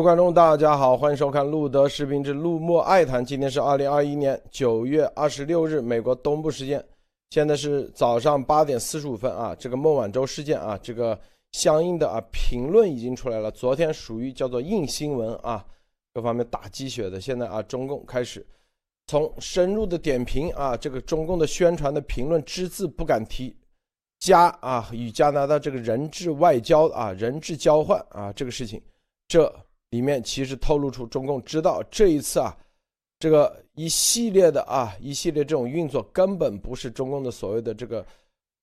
各位观众，大家好，欢迎收看路德视频之路莫爱谈。今天是二零二一年九月二十六日，美国东部时间，现在是早上八点四十五分啊。这个孟晚舟事件啊，这个相应的啊评论已经出来了。昨天属于叫做硬新闻啊，各方面打鸡血的。现在啊，中共开始从深入的点评啊，这个中共的宣传的评论只字不敢提加啊与加拿大这个人质外交啊人质交换啊这个事情，这。里面其实透露出中共知道这一次啊，这个一系列的啊一系列这种运作根本不是中共的所谓的这个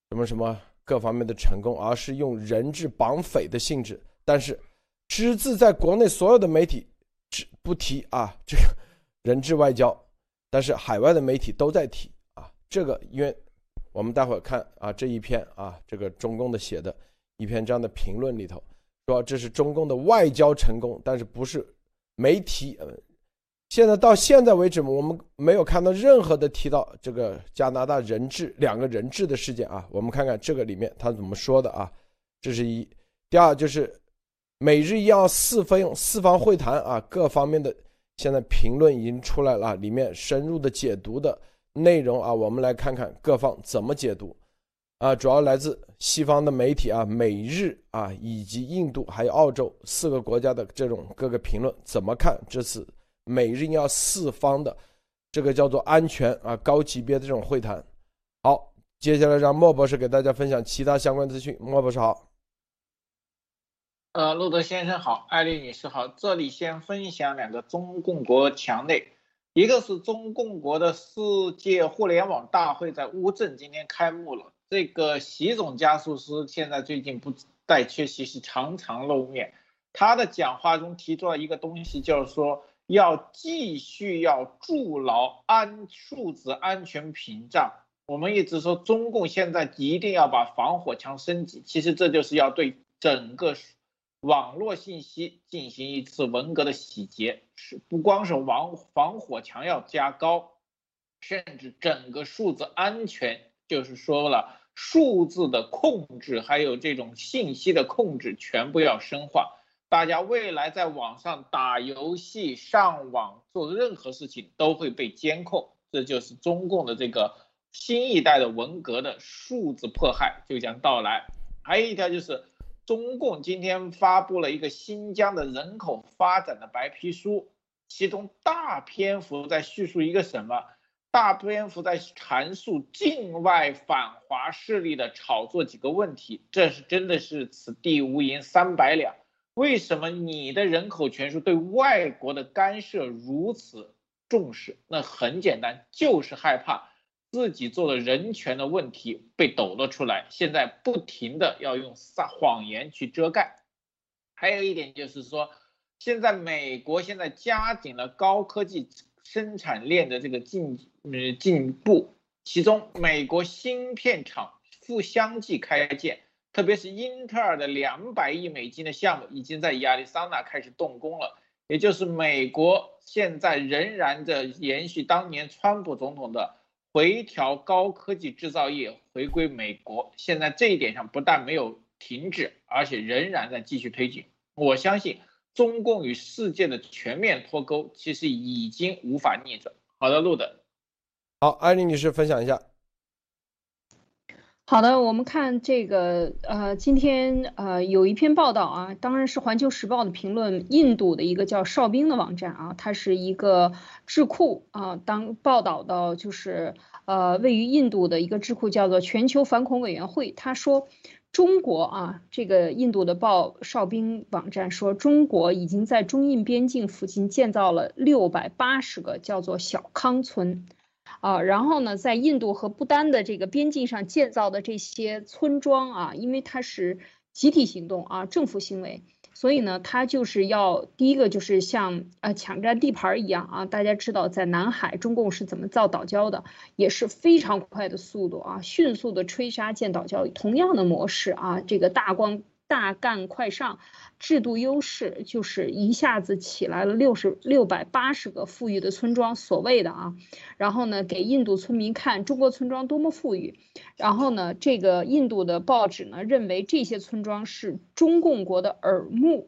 什么什么各方面的成功，而是用人质绑匪的性质。但是只字在国内所有的媒体只不提啊 这个人质外交，但是海外的媒体都在提啊这个，因为我们待会儿看啊这一篇啊这个中共的写的一篇这样的评论里头。说这是中共的外交成功，但是不是媒体？呃，现在到现在为止，我们没有看到任何的提到这个加拿大人质两个人质的事件啊。我们看看这个里面他怎么说的啊？这是一。第二就是美日要四方四方会谈啊，各方面的现在评论已经出来了，里面深入的解读的内容啊，我们来看看各方怎么解读。啊，主要来自西方的媒体啊，美日啊，以及印度还有澳洲四个国家的这种各个评论，怎么看这次美日要四方的这个叫做安全啊高级别的这种会谈？好，接下来让莫博士给大家分享其他相关资讯。莫博士好。呃，路德先生好，艾丽女士好，这里先分享两个中共国墙内，一个是中共国的世界互联网大会在乌镇今天开幕了。这个习总加速师现在最近不带缺席，是常常露面。他的讲话中提出了一个东西，就是说要继续要筑牢安数字安全屏障。我们一直说中共现在一定要把防火墙升级，其实这就是要对整个网络信息进行一次文革的洗劫，是不光是防防火墙要加高，甚至整个数字安全。就是说了，数字的控制，还有这种信息的控制，全部要深化。大家未来在网上打游戏、上网做任何事情都会被监控，这就是中共的这个新一代的文革的数字迫害就将到来。还有一条就是，中共今天发布了一个新疆的人口发展的白皮书，其中大篇幅在叙述一个什么？大篇幅在阐述境外反华势力的炒作几个问题，这是真的是此地无银三百两。为什么你的人口权数对外国的干涉如此重视？那很简单，就是害怕自己做的人权的问题被抖了出来，现在不停的要用撒谎言去遮盖。还有一点就是说，现在美国现在加紧了高科技。生产链的这个进呃进步，其中美国芯片厂复相继开建，特别是英特尔的两百亿美金的项目已经在亚利桑那开始动工了。也就是美国现在仍然的延续当年川普总统的回调高科技制造业回归美国，现在这一点上不但没有停止，而且仍然在继续推进。我相信。中共与世界的全面脱钩，其实已经无法逆转。好的，路的。好，艾丽女士分享一下。好的，我们看这个，呃，今天呃有一篇报道啊，当然是《环球时报》的评论，印度的一个叫哨兵的网站啊，它是一个智库啊，当报道到就是呃位于印度的一个智库叫做全球反恐委员会，他说。中国啊，这个印度的报哨兵网站说，中国已经在中印边境附近建造了六百八十个叫做小康村，啊，然后呢，在印度和不丹的这个边境上建造的这些村庄啊，因为它是集体行动啊，政府行为。所以呢，他就是要第一个就是像呃抢占地盘一样啊，大家知道在南海中共是怎么造岛礁的，也是非常快的速度啊，迅速的吹沙建岛礁，同样的模式啊，这个大光。大干快上，制度优势就是一下子起来了六十六百八十个富裕的村庄，所谓的啊，然后呢给印度村民看中国村庄多么富裕，然后呢这个印度的报纸呢认为这些村庄是中共国的耳目，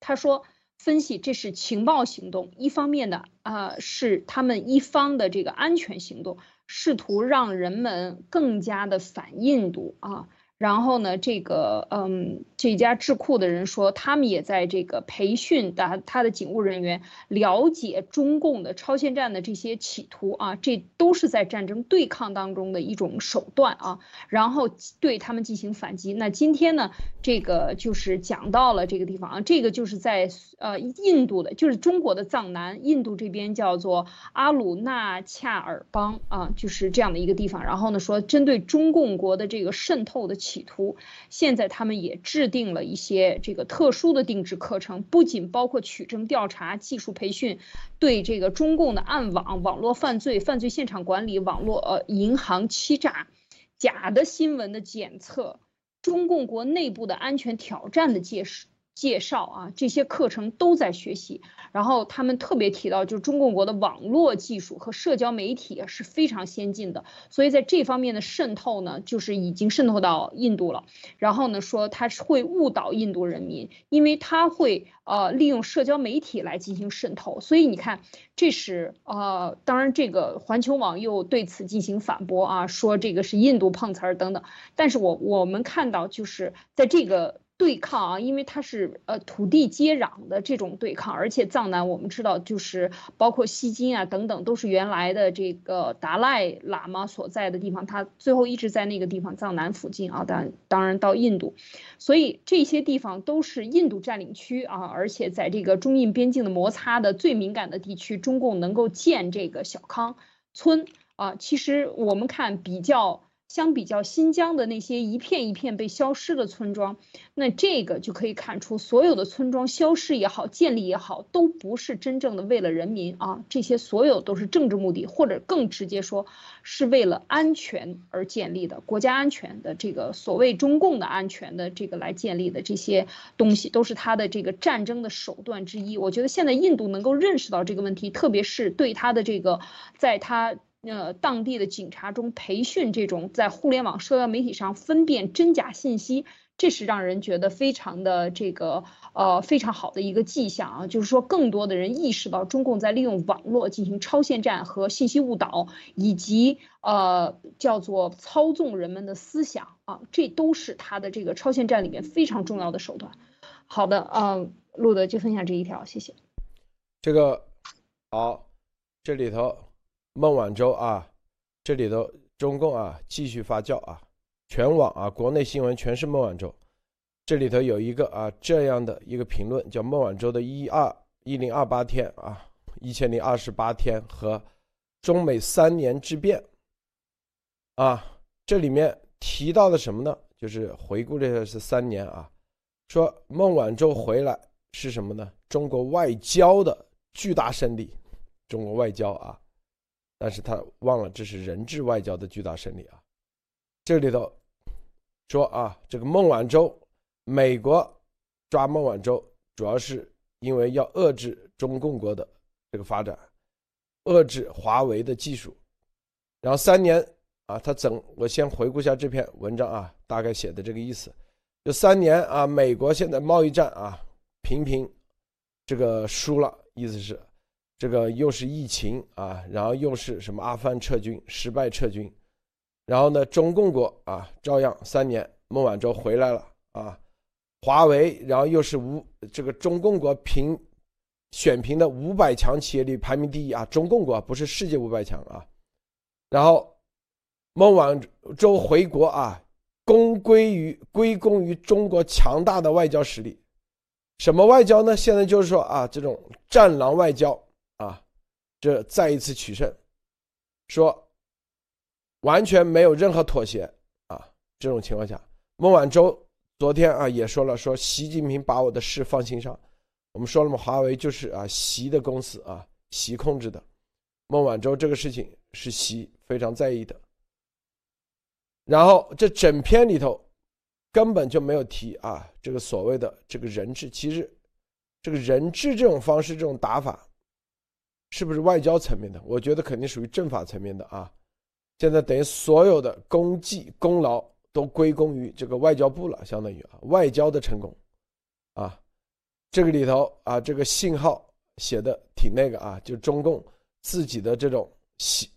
他说分析这是情报行动，一方面的啊是他们一方的这个安全行动，试图让人们更加的反印度啊。然后呢，这个嗯，这家智库的人说，他们也在这个培训的他的警务人员了解中共的超限战的这些企图啊，这都是在战争对抗当中的一种手段啊，然后对他们进行反击。那今天呢，这个就是讲到了这个地方啊，这个就是在呃印度的，就是中国的藏南，印度这边叫做阿鲁纳恰尔邦啊，就是这样的一个地方。然后呢，说针对中共国的这个渗透的。企图，现在他们也制定了一些这个特殊的定制课程，不仅包括取证调查、技术培训，对这个中共的暗网、网络犯罪、犯罪现场管理、网络呃银行欺诈、假的新闻的检测、中共国内部的安全挑战的介绍。介绍啊，这些课程都在学习。然后他们特别提到，就是中共国的网络技术和社交媒体是非常先进的，所以在这方面的渗透呢，就是已经渗透到印度了。然后呢，说他是会误导印度人民，因为他会呃利用社交媒体来进行渗透。所以你看，这是呃，当然这个环球网又对此进行反驳啊，说这个是印度碰瓷儿等等。但是我我们看到就是在这个。对抗啊，因为它是呃土地接壤的这种对抗，而且藏南我们知道就是包括西金啊等等，都是原来的这个达赖喇嘛所在的地方，他最后一直在那个地方藏南附近啊，当当然到印度，所以这些地方都是印度占领区啊，而且在这个中印边境的摩擦的最敏感的地区，中共能够建这个小康村啊，其实我们看比较。相比较新疆的那些一片一片被消失的村庄，那这个就可以看出，所有的村庄消失也好，建立也好，都不是真正的为了人民啊，这些所有都是政治目的，或者更直接说，是为了安全而建立的，国家安全的这个所谓中共的安全的这个来建立的这些东西，都是他的这个战争的手段之一。我觉得现在印度能够认识到这个问题，特别是对他的这个，在他。呃，当地的警察中培训这种在互联网社交媒体上分辨真假信息，这是让人觉得非常的这个呃非常好的一个迹象啊，就是说更多的人意识到中共在利用网络进行超限战和信息误导，以及呃叫做操纵人们的思想啊，这都是他的这个超限战里面非常重要的手段。好的，嗯，路德就分享这一条，谢谢。这个好，这里头。孟晚舟啊，这里头中共啊继续发酵啊，全网啊国内新闻全是孟晚舟。这里头有一个啊这样的一个评论，叫孟晚舟的一二一零二八天啊，一千零二十八天和中美三年之变啊，这里面提到的什么呢？就是回顾了是三年啊，说孟晚舟回来是什么呢？中国外交的巨大胜利，中国外交啊。但是他忘了这是人质外交的巨大胜利啊！这里头说啊，这个孟晚舟，美国抓孟晚舟，主要是因为要遏制中共国的这个发展，遏制华为的技术。然后三年啊，他整我先回顾一下这篇文章啊，大概写的这个意思，就三年啊，美国现在贸易战啊频频这个输了，意思是。这个又是疫情啊，然后又是什么阿富汗撤军失败撤军，然后呢，中共国啊照样三年，孟晚舟回来了啊，华为，然后又是五这个中共国评选评的五百强企业里排名第一啊，中共国不是世界五百强啊，然后孟晚舟回国啊，功归于归功于中国强大的外交实力，什么外交呢？现在就是说啊，这种战狼外交。这再一次取胜，说完全没有任何妥协啊！这种情况下，孟晚舟昨天啊也说了，说习近平把我的事放心上。我们说了嘛，华为就是啊习的公司啊，习控制的。孟晚舟这个事情是习非常在意的。然后这整篇里头根本就没有提啊这个所谓的这个人质，其实这个人质这种方式这种打法。是不是外交层面的？我觉得肯定属于政法层面的啊。现在等于所有的功绩功劳都归功于这个外交部了，相当于啊外交的成功，啊，这个里头啊，这个信号写的挺那个啊，就中共自己的这种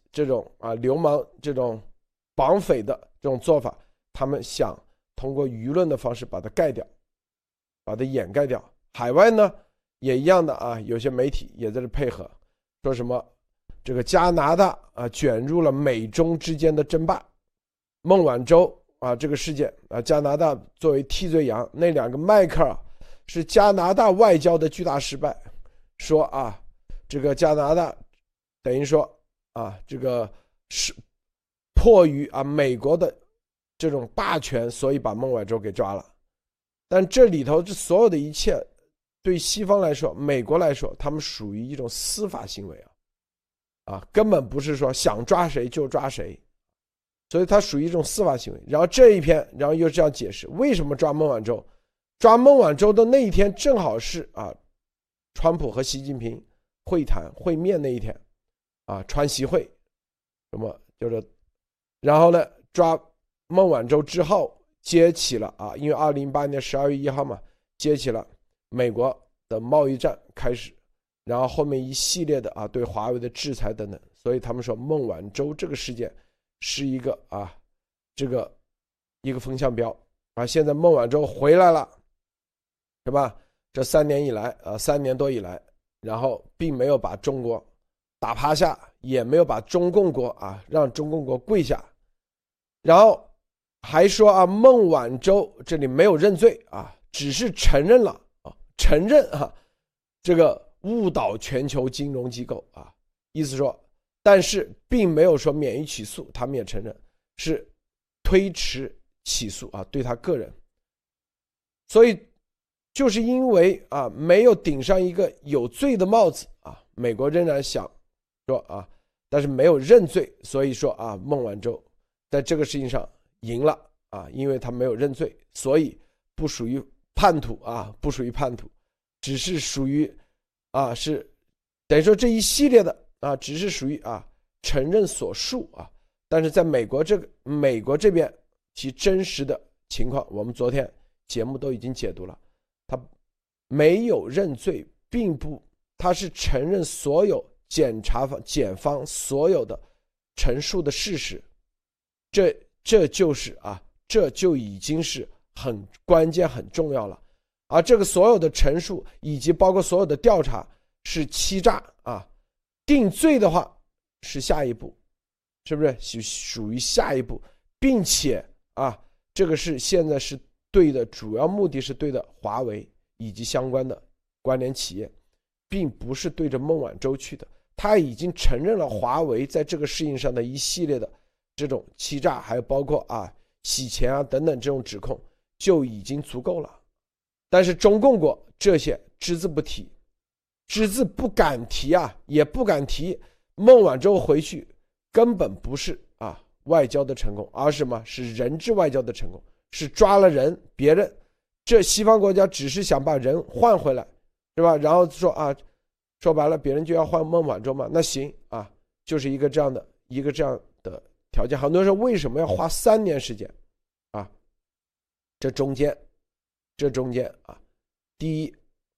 这种啊流氓这种绑匪的这种做法，他们想通过舆论的方式把它盖掉，把它掩盖掉。海外呢也一样的啊，有些媒体也在这配合，说什么这个加拿大啊卷入了美中之间的争霸，孟晚舟啊这个事件啊，加拿大作为替罪羊，那两个迈克尔是加拿大外交的巨大失败，说啊这个加拿大等于说啊这个是迫于啊美国的这种霸权，所以把孟晚舟给抓了，但这里头这所有的一切。对西方来说，美国来说，他们属于一种司法行为啊，啊，根本不是说想抓谁就抓谁，所以它属于一种司法行为。然后这一篇，然后又这样解释为什么抓孟晚舟，抓孟晚舟的那一天正好是啊，川普和习近平会谈会面那一天，啊，川习会，什么就是，然后呢，抓孟晚舟之后，接起了啊，因为二零一八年十二月一号嘛，接起了。美国的贸易战开始，然后后面一系列的啊对华为的制裁等等，所以他们说孟晚舟这个事件是一个啊这个一个风向标啊。现在孟晚舟回来了，是吧？这三年以来啊三年多以来，然后并没有把中国打趴下，也没有把中共国啊让中共国跪下，然后还说啊孟晚舟这里没有认罪啊，只是承认了。承认啊，这个误导全球金融机构啊，意思说，但是并没有说免于起诉，他们也承认是推迟起诉啊，对他个人。所以就是因为啊没有顶上一个有罪的帽子啊，美国仍然想说啊，但是没有认罪，所以说啊孟晚舟在这个事情上赢了啊，因为他没有认罪，所以不属于。叛徒啊，不属于叛徒，只是属于，啊，是等于说这一系列的啊，只是属于啊承认所述啊。但是在美国这个美国这边，其真实的情况，我们昨天节目都已经解读了，他没有认罪，并不，他是承认所有检察方检方所有的陈述的事实，这这就是啊，这就已经是。很关键、很重要了，而这个所有的陈述以及包括所有的调查是欺诈啊，定罪的话是下一步，是不是属属于下一步，并且啊，这个是现在是对的，主要目的是对的华为以及相关的关联企业，并不是对着孟晚舟去的。他已经承认了华为在这个事情上的一系列的这种欺诈，还有包括啊洗钱啊等等这种指控。就已经足够了，但是中共国这些只字不提，只字不敢提啊，也不敢提。孟晚舟回去根本不是啊外交的成功，而什么是人质外交的成功？是抓了人，别人这西方国家只是想把人换回来，是吧？然后说啊，说白了，别人就要换孟晚舟嘛？那行啊，就是一个这样的一个这样的条件。很多人说为什么要花三年时间？这中间，这中间啊，第一，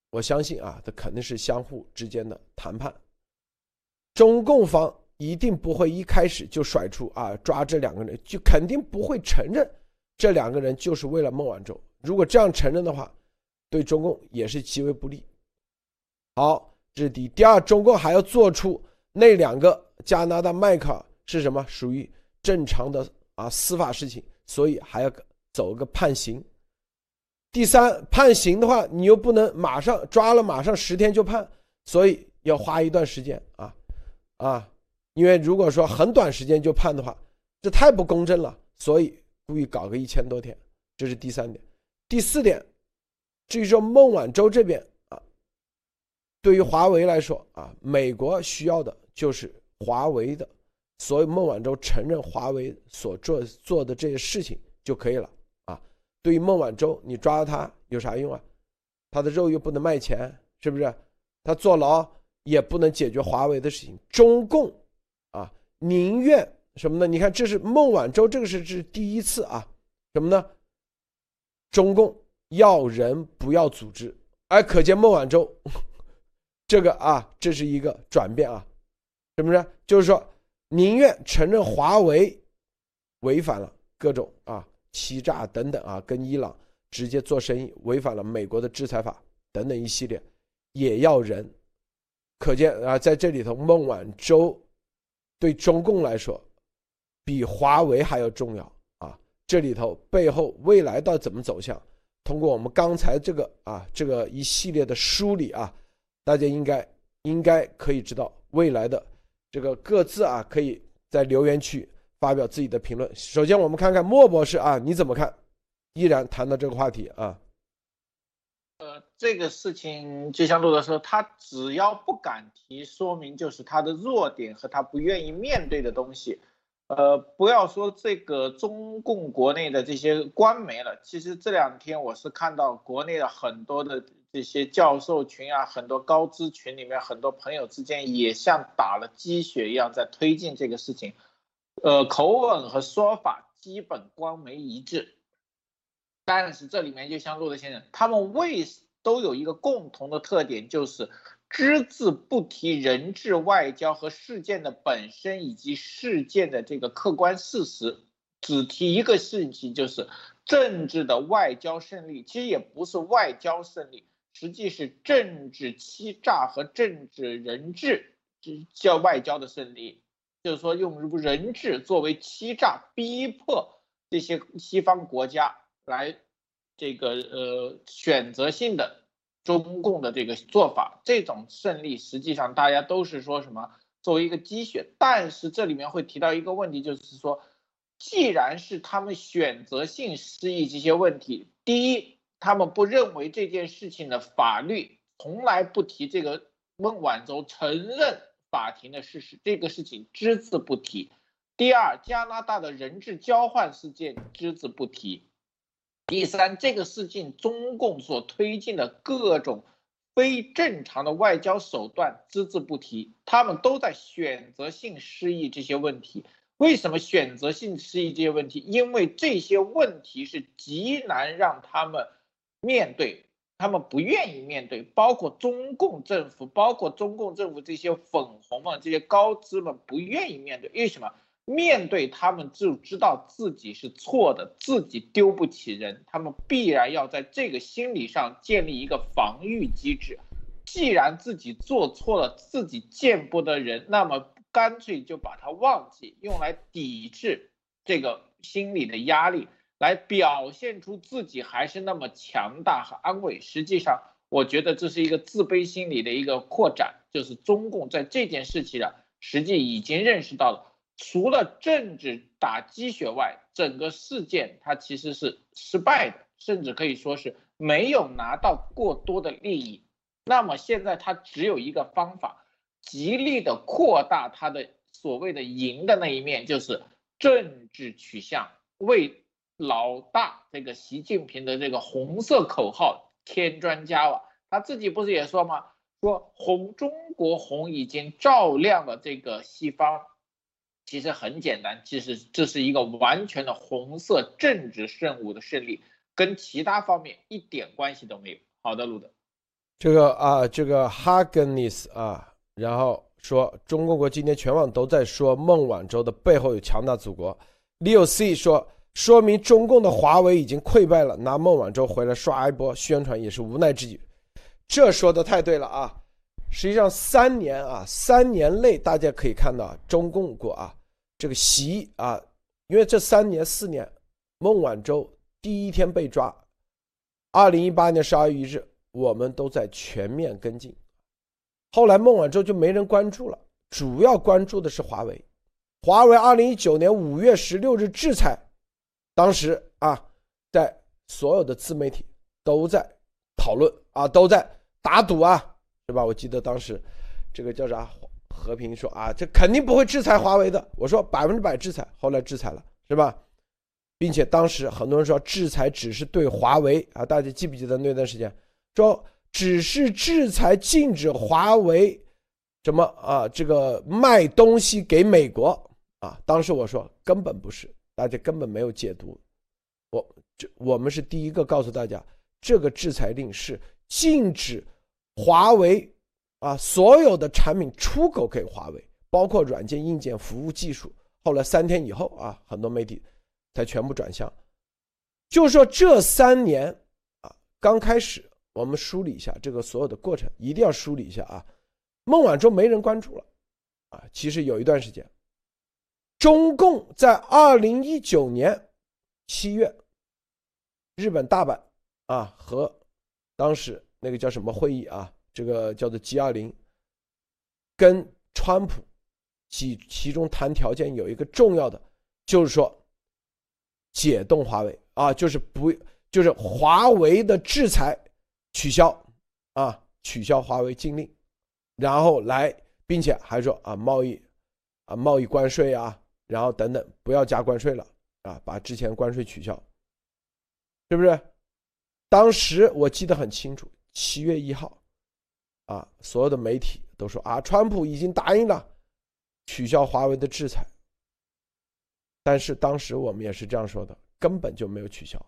我相信啊，这肯定是相互之间的谈判。中共方一定不会一开始就甩出啊抓这两个人，就肯定不会承认这两个人就是为了孟晚舟。如果这样承认的话，对中共也是极为不利。好，这是第。第二，中共还要做出那两个加拿大麦克是什么？属于正常的啊司法事情，所以还要。走个判刑，第三判刑的话，你又不能马上抓了，马上十天就判，所以要花一段时间啊啊！因为如果说很短时间就判的话，这太不公正了，所以故意搞个一千多天，这是第三点。第四点，至于说孟晚舟这边啊，对于华为来说啊，美国需要的就是华为的，所以孟晚舟承认华为所做做的这些事情就可以了。对于孟晚舟，你抓他有啥用啊？他的肉又不能卖钱，是不是？他坐牢也不能解决华为的事情。中共啊，宁愿什么呢？你看，这是孟晚舟这个是是第一次啊，什么呢？中共要人不要组织哎，可见孟晚舟这个啊，这是一个转变啊，是不是？就是说，宁愿承认华为违反了各种啊欺诈等等啊，跟伊朗直接做生意，违反了美国的制裁法等等一系列，也要人。可见啊，在这里头，孟晚舟对中共来说，比华为还要重要啊！这里头背后未来到怎么走向？通过我们刚才这个啊，这个一系列的梳理啊，大家应该应该可以知道未来的这个各自啊，可以在留言区发表自己的评论。首先，我们看看莫博士啊，你怎么看？依然谈到这个话题啊。呃，这个事情就像陆德说，他只要不敢提，说明就是他的弱点和他不愿意面对的东西。呃，不要说这个中共国内的这些官媒了，其实这两天我是看到国内的很多的这些教授群啊，很多高知群里面，很多朋友之间也像打了鸡血一样在推进这个事情，呃，口吻和说法基本光没一致。但是这里面就像陆德先生，他们为都有一个共同的特点，就是只字不提人质外交和事件的本身以及事件的这个客观事实，只提一个事情，就是政治的外交胜利。其实也不是外交胜利，实际是政治欺诈和政治人质叫外交的胜利，就是说用人质作为欺诈，逼迫这些西方国家。来，这个呃选择性的中共的这个做法，这种胜利实际上大家都是说什么作为一个积雪，但是这里面会提到一个问题，就是说，既然是他们选择性失忆这些问题，第一，他们不认为这件事情的法律从来不提这个孟晚舟承认法庭的事实，这个事情只字不提；第二，加拿大的人质交换事件只字不提。第三，这个事情中共所推进的各种非正常的外交手段只字不提，他们都在选择性失忆这些问题。为什么选择性失忆这些问题？因为这些问题是极难让他们面对，他们不愿意面对，包括中共政府，包括中共政府这些粉红们、这些高资们不愿意面对。为什么？面对他们就知道自己是错的，自己丢不起人，他们必然要在这个心理上建立一个防御机制。既然自己做错了，自己见不得人，那么干脆就把它忘记，用来抵制这个心理的压力，来表现出自己还是那么强大和安慰。实际上，我觉得这是一个自卑心理的一个扩展，就是中共在这件事情上，实际已经认识到了。除了政治打鸡血外，整个事件它其实是失败的，甚至可以说是没有拿到过多的利益。那么现在他只有一个方法，极力的扩大他的所谓的赢的那一面，就是政治取向，为老大这个习近平的这个红色口号添砖加瓦。他自己不是也说吗？说红中国红已经照亮了这个西方。其实很简单，其实这是一个完全的红色政治任务的胜利，跟其他方面一点关系都没有。好的，路德，这个啊，这个哈根尼斯啊，然后说中国国今天全网都在说孟晚舟的背后有强大祖国。Leo C 说，说明中共的华为已经溃败了，拿孟晚舟回来刷一波宣传也是无奈之举。这说的太对了啊！实际上三年啊，三年内大家可以看到中共国啊。这个习啊，因为这三年四年，孟晚舟第一天被抓，二零一八年十二月一日，我们都在全面跟进。后来孟晚舟就没人关注了，主要关注的是华为。华为二零一九年五月十六日制裁，当时啊，在所有的自媒体都在讨论啊，都在打赌啊，是吧？我记得当时这个叫啥？和平说啊，这肯定不会制裁华为的。我说百分之百制裁，后来制裁了，是吧？并且当时很多人说制裁只是对华为啊，大家记不记得那段时间说只是制裁禁止华为什么啊？这个卖东西给美国啊？当时我说根本不是，大家根本没有解读。我这我们是第一个告诉大家，这个制裁令是禁止华为啊所有的产品出口给华为，包括软件、硬件、服务技术。后来三天以后啊，很多媒体才全部转向。就说这三年啊，刚开始我们梳理一下这个所有的过程，一定要梳理一下啊。孟晚舟没人关注了啊，其实有一段时间，中共在二零一九年七月，日本大阪啊和当时那个叫什么会议啊，这个叫做 G 二零，跟川普。其其中谈条件有一个重要的，就是说解冻华为啊，就是不就是华为的制裁取消啊，取消华为禁令，然后来，并且还说啊贸易啊贸易关税啊，然后等等不要加关税了啊，把之前关税取消，是不是？当时我记得很清楚，七月一号啊，所有的媒体都说啊，川普已经答应了。取消华为的制裁，但是当时我们也是这样说的，根本就没有取消，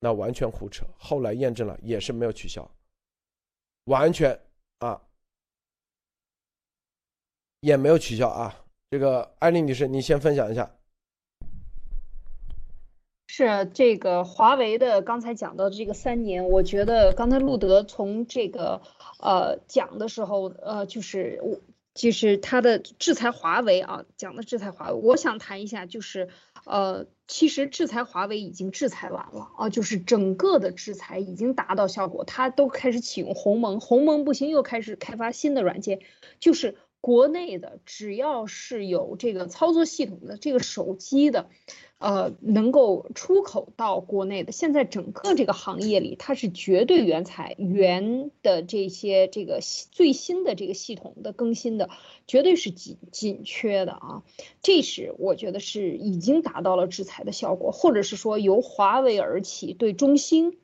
那完全胡扯。后来验证了，也是没有取消，完全啊，也没有取消啊。这个艾丽女士，你先分享一下。是这个华为的刚才讲到的这个三年，我觉得刚才路德从这个呃讲的时候，呃，就是我。就是他的制裁华为啊，讲的制裁华为，我想谈一下，就是，呃，其实制裁华为已经制裁完了啊，就是整个的制裁已经达到效果，他都开始启用鸿蒙，鸿蒙不行，又开始开发新的软件，就是国内的只要是有这个操作系统的这个手机的。呃，能够出口到国内的，现在整个这个行业里，它是绝对原材原的这些这个最新的这个系统的更新的，绝对是紧紧缺的啊。这是我觉得是已经达到了制裁的效果，或者是说由华为而起对中兴，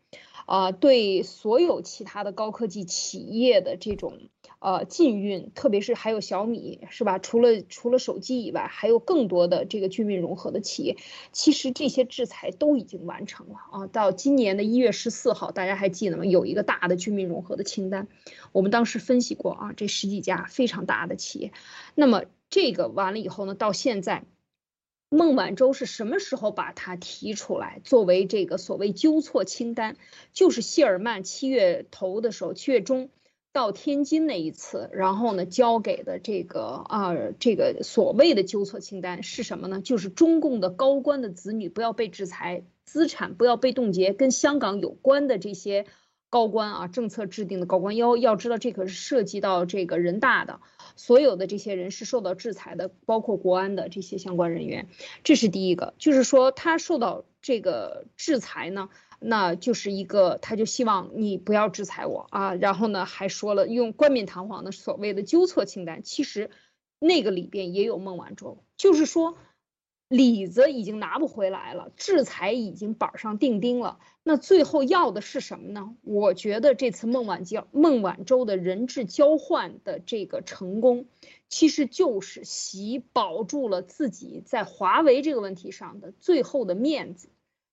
啊，对所有其他的高科技企业的这种。呃，禁运，特别是还有小米，是吧？除了除了手机以外，还有更多的这个军民融合的企业。其实这些制裁都已经完成了啊！到今年的一月十四号，大家还记得吗？有一个大的军民融合的清单，我们当时分析过啊，这十几家非常大的企业。那么这个完了以后呢，到现在，孟晚舟是什么时候把它提出来作为这个所谓纠错清单？就是谢尔曼七月头的时候，七月中。到天津那一次，然后呢，交给的这个啊，这个所谓的纠错清单是什么呢？就是中共的高官的子女不要被制裁，资产不要被冻结，跟香港有关的这些高官啊，政策制定的高官，要要知道这可是涉及到这个人大的，所有的这些人是受到制裁的，包括国安的这些相关人员，这是第一个，就是说他受到这个制裁呢。那就是一个，他就希望你不要制裁我啊，然后呢，还说了用冠冕堂皇的所谓的纠错清单，其实那个里边也有孟晚舟，就是说里子已经拿不回来了，制裁已经板上钉钉了，那最后要的是什么呢？我觉得这次孟晚交孟晚舟的人质交换的这个成功，其实就是习保住了自己在华为这个问题上的最后的面子。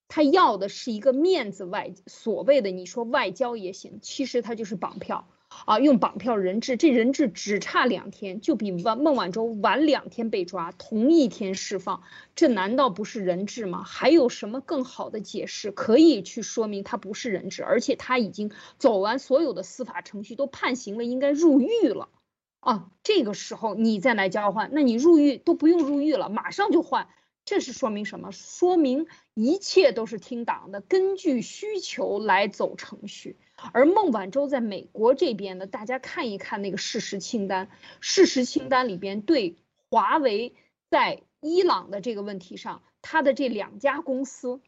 他要的是一个面子外，所谓的你说外交也行，其实他就是绑票啊，用绑票人质，这人质只差两天，就比孟孟晚舟晚两天被抓，同一天释放，这难道不是人质吗？还有什么更好的解释可以去说明他不是人质？而且他已经走完所有的司法程序，都判刑了，应该入狱了啊，这个时候你再来交换，那你入狱都不用入狱了，马上就换。这是说明什么？说明一切都是听党的，根据需求来走程序。而孟晚舟在美国这边呢，大家看一看那个事实清单，事实清单里边对华为在伊朗的这个问题上，他的这两家公司，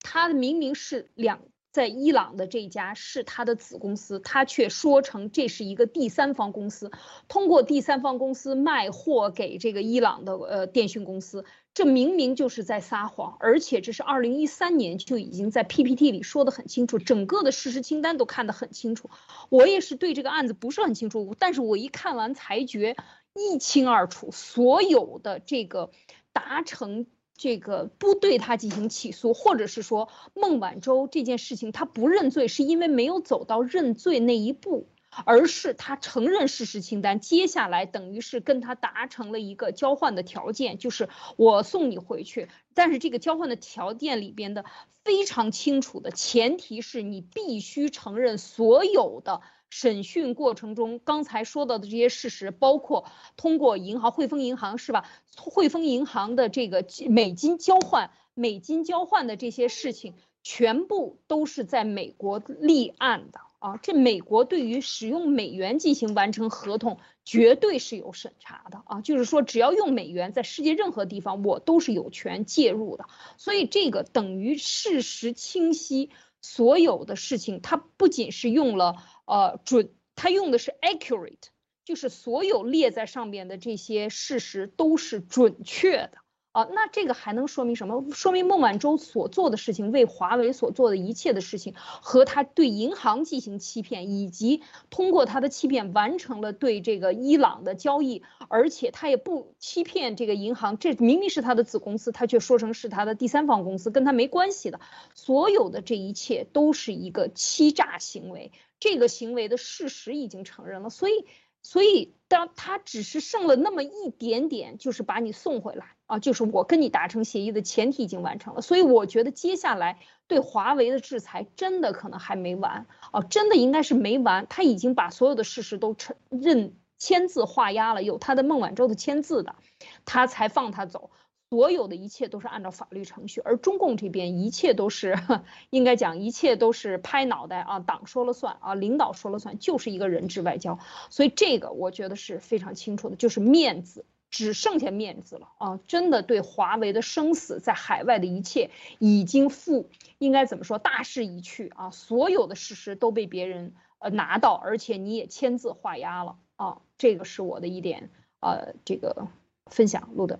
他明明是两。在伊朗的这家是他的子公司，他却说成这是一个第三方公司，通过第三方公司卖货给这个伊朗的呃电讯公司，这明明就是在撒谎，而且这是二零一三年就已经在 PPT 里说的很清楚，整个的事实清单都看得很清楚。我也是对这个案子不是很清楚，但是我一看完裁决一清二楚，所有的这个达成。这个不对他进行起诉，或者是说孟晚舟这件事情他不认罪，是因为没有走到认罪那一步。而是他承认事实清单，接下来等于是跟他达成了一个交换的条件，就是我送你回去。但是这个交换的条件里边的非常清楚的前提是你必须承认所有的审讯过程中刚才说到的这些事实，包括通过银行汇丰银行是吧？汇丰银行的这个美金交换、美金交换的这些事情，全部都是在美国立案的。啊，这美国对于使用美元进行完成合同，绝对是有审查的啊。就是说，只要用美元，在世界任何地方，我都是有权介入的。所以这个等于事实清晰，所有的事情，它不仅是用了呃准，它用的是 accurate，就是所有列在上面的这些事实都是准确的。啊，那这个还能说明什么？说明孟晚舟所做的事情，为华为所做的一切的事情，和他对银行进行欺骗，以及通过他的欺骗完成了对这个伊朗的交易，而且他也不欺骗这个银行，这明明是他的子公司，他却说成是他的第三方公司，跟他没关系的。所有的这一切都是一个欺诈行为，这个行为的事实已经承认了，所以。所以，当他只是剩了那么一点点，就是把你送回来啊，就是我跟你达成协议的前提已经完成了。所以，我觉得接下来对华为的制裁真的可能还没完啊，真的应该是没完。他已经把所有的事实都承认签字画押了，有他的孟晚舟的签字的，他才放他走。所有的一切都是按照法律程序，而中共这边一切都是 应该讲，一切都是拍脑袋啊，党说了算啊，领导说了算，就是一个人质外交。所以这个我觉得是非常清楚的，就是面子只剩下面子了啊！真的对华为的生死在海外的一切已经负，应该怎么说，大势已去啊！所有的事实都被别人呃拿到，而且你也签字画押了啊！这个是我的一点呃这个分享，路德。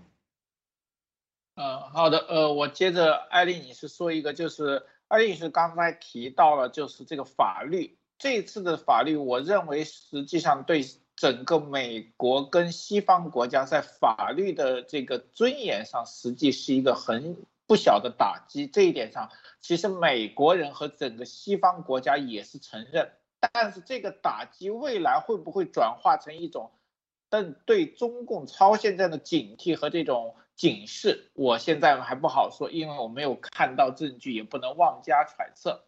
嗯，好的，呃，我接着艾丽女士说一个，就是艾丽女士刚才提到了，就是这个法律，这次的法律，我认为实际上对整个美国跟西方国家在法律的这个尊严上，实际是一个很不小的打击。这一点上，其实美国人和整个西方国家也是承认，但是这个打击未来会不会转化成一种，但对中共超现在的警惕和这种。警示，我现在还不好说，因为我没有看到证据，也不能妄加揣测。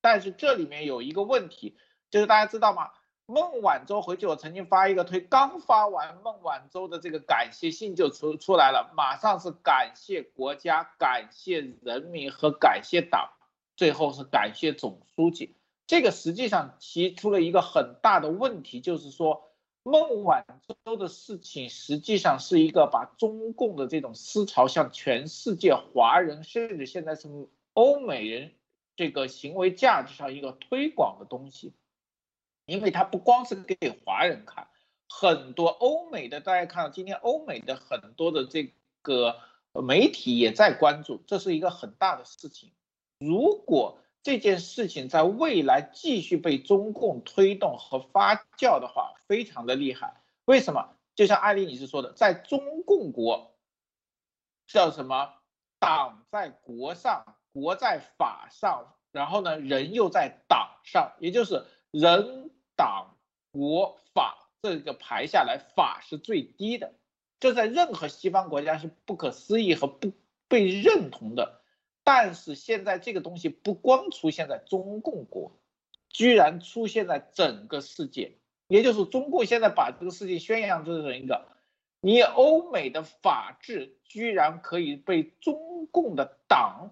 但是这里面有一个问题，就是大家知道吗？孟晚舟回去，我曾经发一个推，刚发完孟晚舟的这个感谢信就出出来了，马上是感谢国家、感谢人民和感谢党，最后是感谢总书记。这个实际上提出了一个很大的问题，就是说。孟晚舟的事情实际上是一个把中共的这种思潮向全世界华人，甚至现在是欧美人这个行为价值上一个推广的东西，因为它不光是给华人看，很多欧美的大家看到今天欧美的很多的这个媒体也在关注，这是一个很大的事情。如果这件事情在未来继续被中共推动和发酵的话，非常的厉害。为什么？就像艾丽女士说的，在中共国叫什么？党在国上，国在法上，然后呢，人又在党上，也就是人、党、国、法这个排下来，法是最低的。这在任何西方国家是不可思议和不被认同的。但是现在这个东西不光出现在中共国，居然出现在整个世界，也就是中共现在把这个事情宣扬成一个，你欧美的法治居然可以被中共的党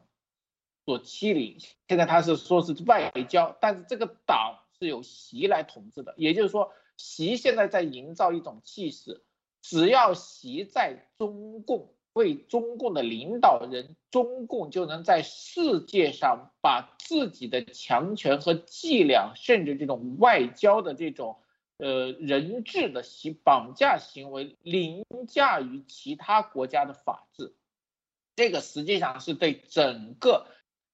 所欺凌。现在他是说是外交，但是这个党是由习来统治的，也就是说，习现在在营造一种气势，只要习在中共。为中共的领导人，中共就能在世界上把自己的强权和伎俩，甚至这种外交的这种呃人质的行绑架行为凌驾于其他国家的法治。这个实际上是对整个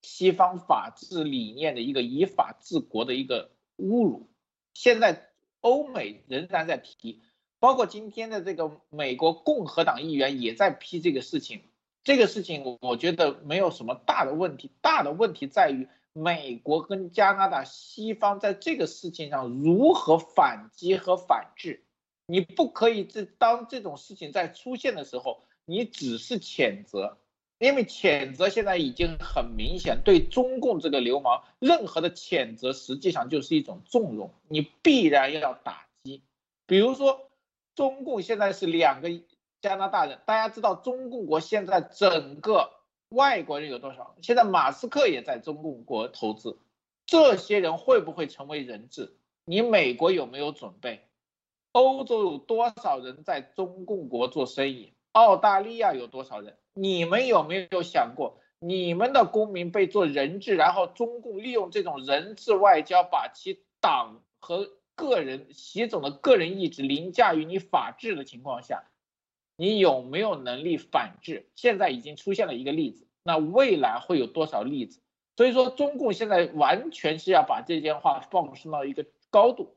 西方法治理念的一个以法治国的一个侮辱。现在欧美仍然在提。包括今天的这个美国共和党议员也在批这个事情，这个事情我觉得没有什么大的问题，大的问题在于美国跟加拿大西方在这个事情上如何反击和反制。你不可以这当这种事情在出现的时候，你只是谴责，因为谴责现在已经很明显，对中共这个流氓，任何的谴责实际上就是一种纵容，你必然要打击。比如说，中共现在是两个加拿大人，大家知道中共国现在整个外国人有多少？现在马斯克也在中共国投资，这些人会不会成为人质？你美国有没有准备？欧洲有多少人在中共国做生意？澳大利亚有多少人？你们有没有想过，你们的公民被做人质，然后中共利用这种人质外交，把其党和个人习总的个人意志凌驾于你法治的情况下，你有没有能力反制？现在已经出现了一个例子，那未来会有多少例子？所以说，中共现在完全是要把这件话放升到一个高度。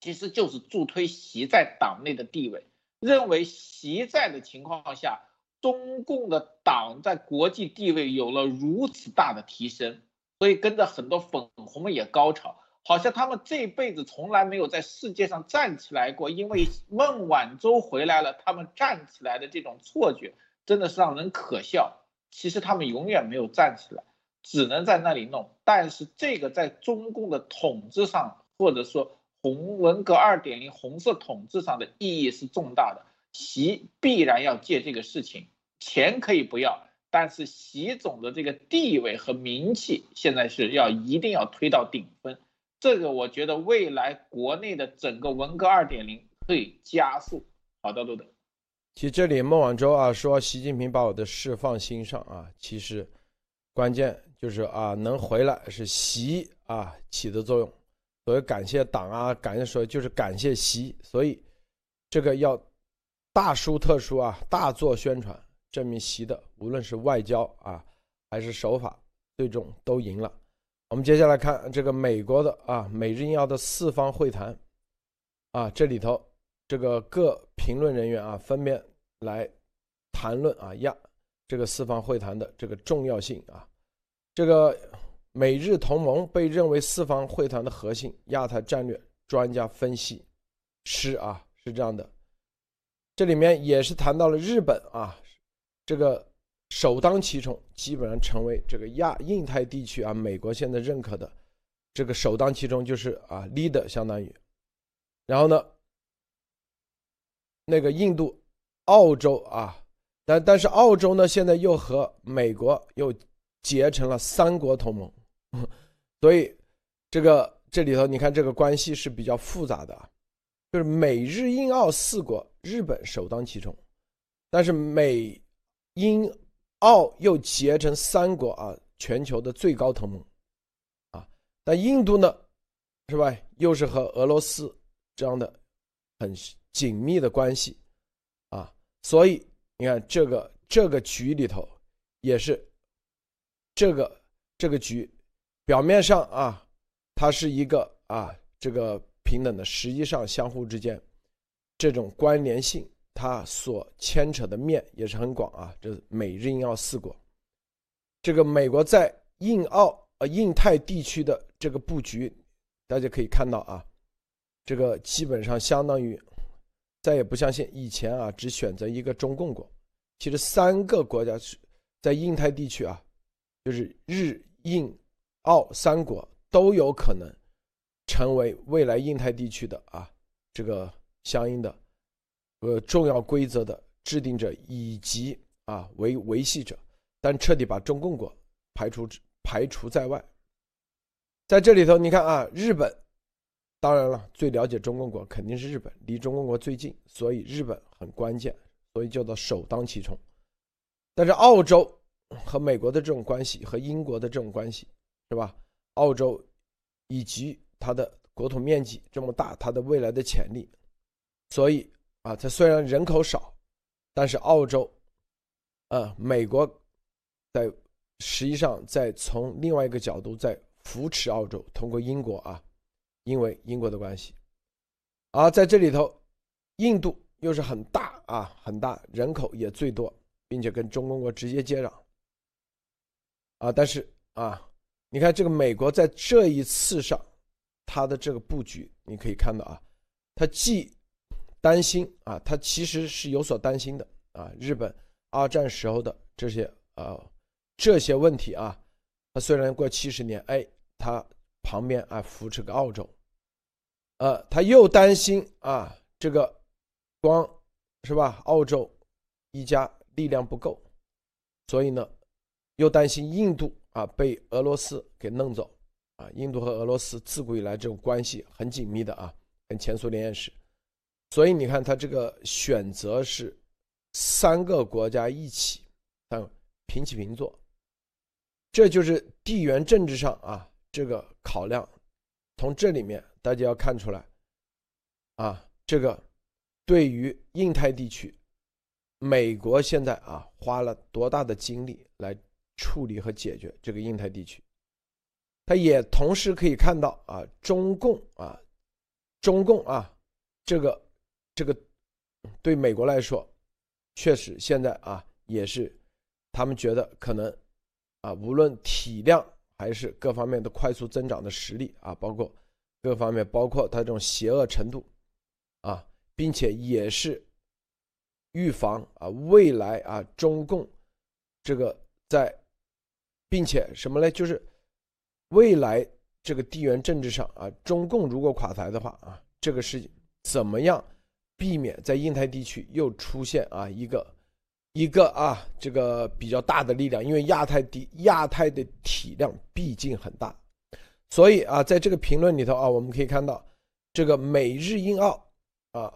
其实就是助推习在党内的地位，认为习在的情况下，中共的党在国际地位有了如此大的提升，所以跟着很多粉红们也高潮，好像他们这辈子从来没有在世界上站起来过，因为孟晚舟回来了，他们站起来的这种错觉真的是让人可笑。其实他们永远没有站起来，只能在那里弄。但是这个在中共的统治上，或者说。红文革二点零红色统治上的意义是重大的，习必然要借这个事情，钱可以不要，但是习总的这个地位和名气现在是要一定要推到顶峰，这个我觉得未来国内的整个文革二点零会加速。好的，路德。其实这里孟晚舟啊说习近平把我的事放心上啊，其实关键就是啊能回来是习啊起的作用。所以感谢党啊，感谢说就是感谢习，所以这个要大书特书啊，大做宣传，证明习的无论是外交啊还是手法，最终都赢了。我们接下来看这个美国的啊，美日印澳的四方会谈。啊，这里头这个各评论人员啊，分别来谈论啊亚这个四方会谈的这个重要性啊，这个。美日同盟被认为四方会谈的核心，亚太战略专家分析师啊是这样的，这里面也是谈到了日本啊，这个首当其冲，基本上成为这个亚印太地区啊，美国现在认可的这个首当其冲就是啊 leader 相当于，然后呢，那个印度、澳洲啊，但但是澳洲呢现在又和美国又结成了三国同盟。所以，这个这里头你看，这个关系是比较复杂的，就是美日印澳四国，日本首当其冲，但是美英澳又结成三国啊，全球的最高同盟啊。但印度呢，是吧？又是和俄罗斯这样的很紧密的关系啊。所以你看，这个这个局里头也是这个这个局。表面上啊，它是一个啊这个平等的，实际上相互之间这种关联性，它所牵扯的面也是很广啊。这美日印澳四国，这个美国在印澳呃印太地区的这个布局，大家可以看到啊，这个基本上相当于再也不相信以前啊只选择一个中共国，其实三个国家是在印太地区啊，就是日印。澳三国都有可能成为未来印太地区的啊这个相应的呃重要规则的制定者以及啊维维系者，但彻底把中共国排除排除在外。在这里头，你看啊，日本当然了，最了解中共国肯定是日本，离中共国最近，所以日本很关键，所以叫做首当其冲。但是澳洲和美国的这种关系和英国的这种关系。是吧？澳洲以及它的国土面积这么大，它的未来的潜力，所以啊，它虽然人口少，但是澳洲，呃，美国在实际上在从另外一个角度在扶持澳洲，通过英国啊，因为英国的关系，而在这里头，印度又是很大啊，很大，人口也最多，并且跟中国直接接壤。啊，但是啊，你看这个美国在这一次上，它的这个布局，你可以看到啊，它既担心啊，他其实是有所担心的啊，日本二战时候的这些啊这些问题啊，他虽然过七十年，哎，他旁边啊扶持个澳洲，呃，他又担心啊这个光是吧，澳洲一家力量不够，所以呢。又担心印度啊被俄罗斯给弄走啊，印度和俄罗斯自古以来这种关系很紧密的啊，跟前苏联也是，所以你看他这个选择是三个国家一起，啊平起平坐，这就是地缘政治上啊这个考量，从这里面大家要看出来，啊这个对于印太地区，美国现在啊花了多大的精力来。处理和解决这个印太地区，他也同时可以看到啊，中共啊，中共啊，这个这个对美国来说，确实现在啊也是他们觉得可能啊，无论体量还是各方面的快速增长的实力啊，包括各方面，包括它这种邪恶程度啊，并且也是预防啊未来啊中共这个在。并且什么呢？就是未来这个地缘政治上啊，中共如果垮台的话啊，这个是怎么样避免在印太地区又出现啊一个一个啊这个比较大的力量？因为亚太地亚太的体量毕竟很大，所以啊，在这个评论里头啊，我们可以看到这个美日印澳啊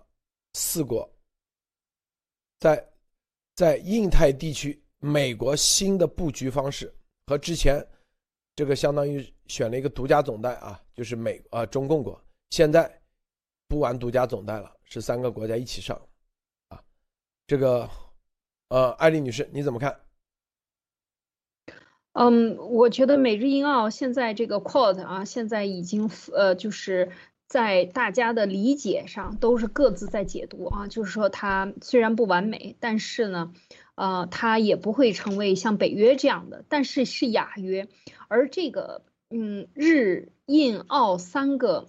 四国在在印太地区美国新的布局方式。和之前，这个相当于选了一个独家总代啊，就是美啊中共国，现在不玩独家总代了，是三个国家一起上，啊，这个呃，艾丽女士你怎么看？嗯，我觉得美日英澳现在这个 Quad 啊，现在已经呃，就是在大家的理解上都是各自在解读啊，就是说它虽然不完美，但是呢。呃，它也不会成为像北约这样的，但是是亚约。而这个，嗯，日印澳三个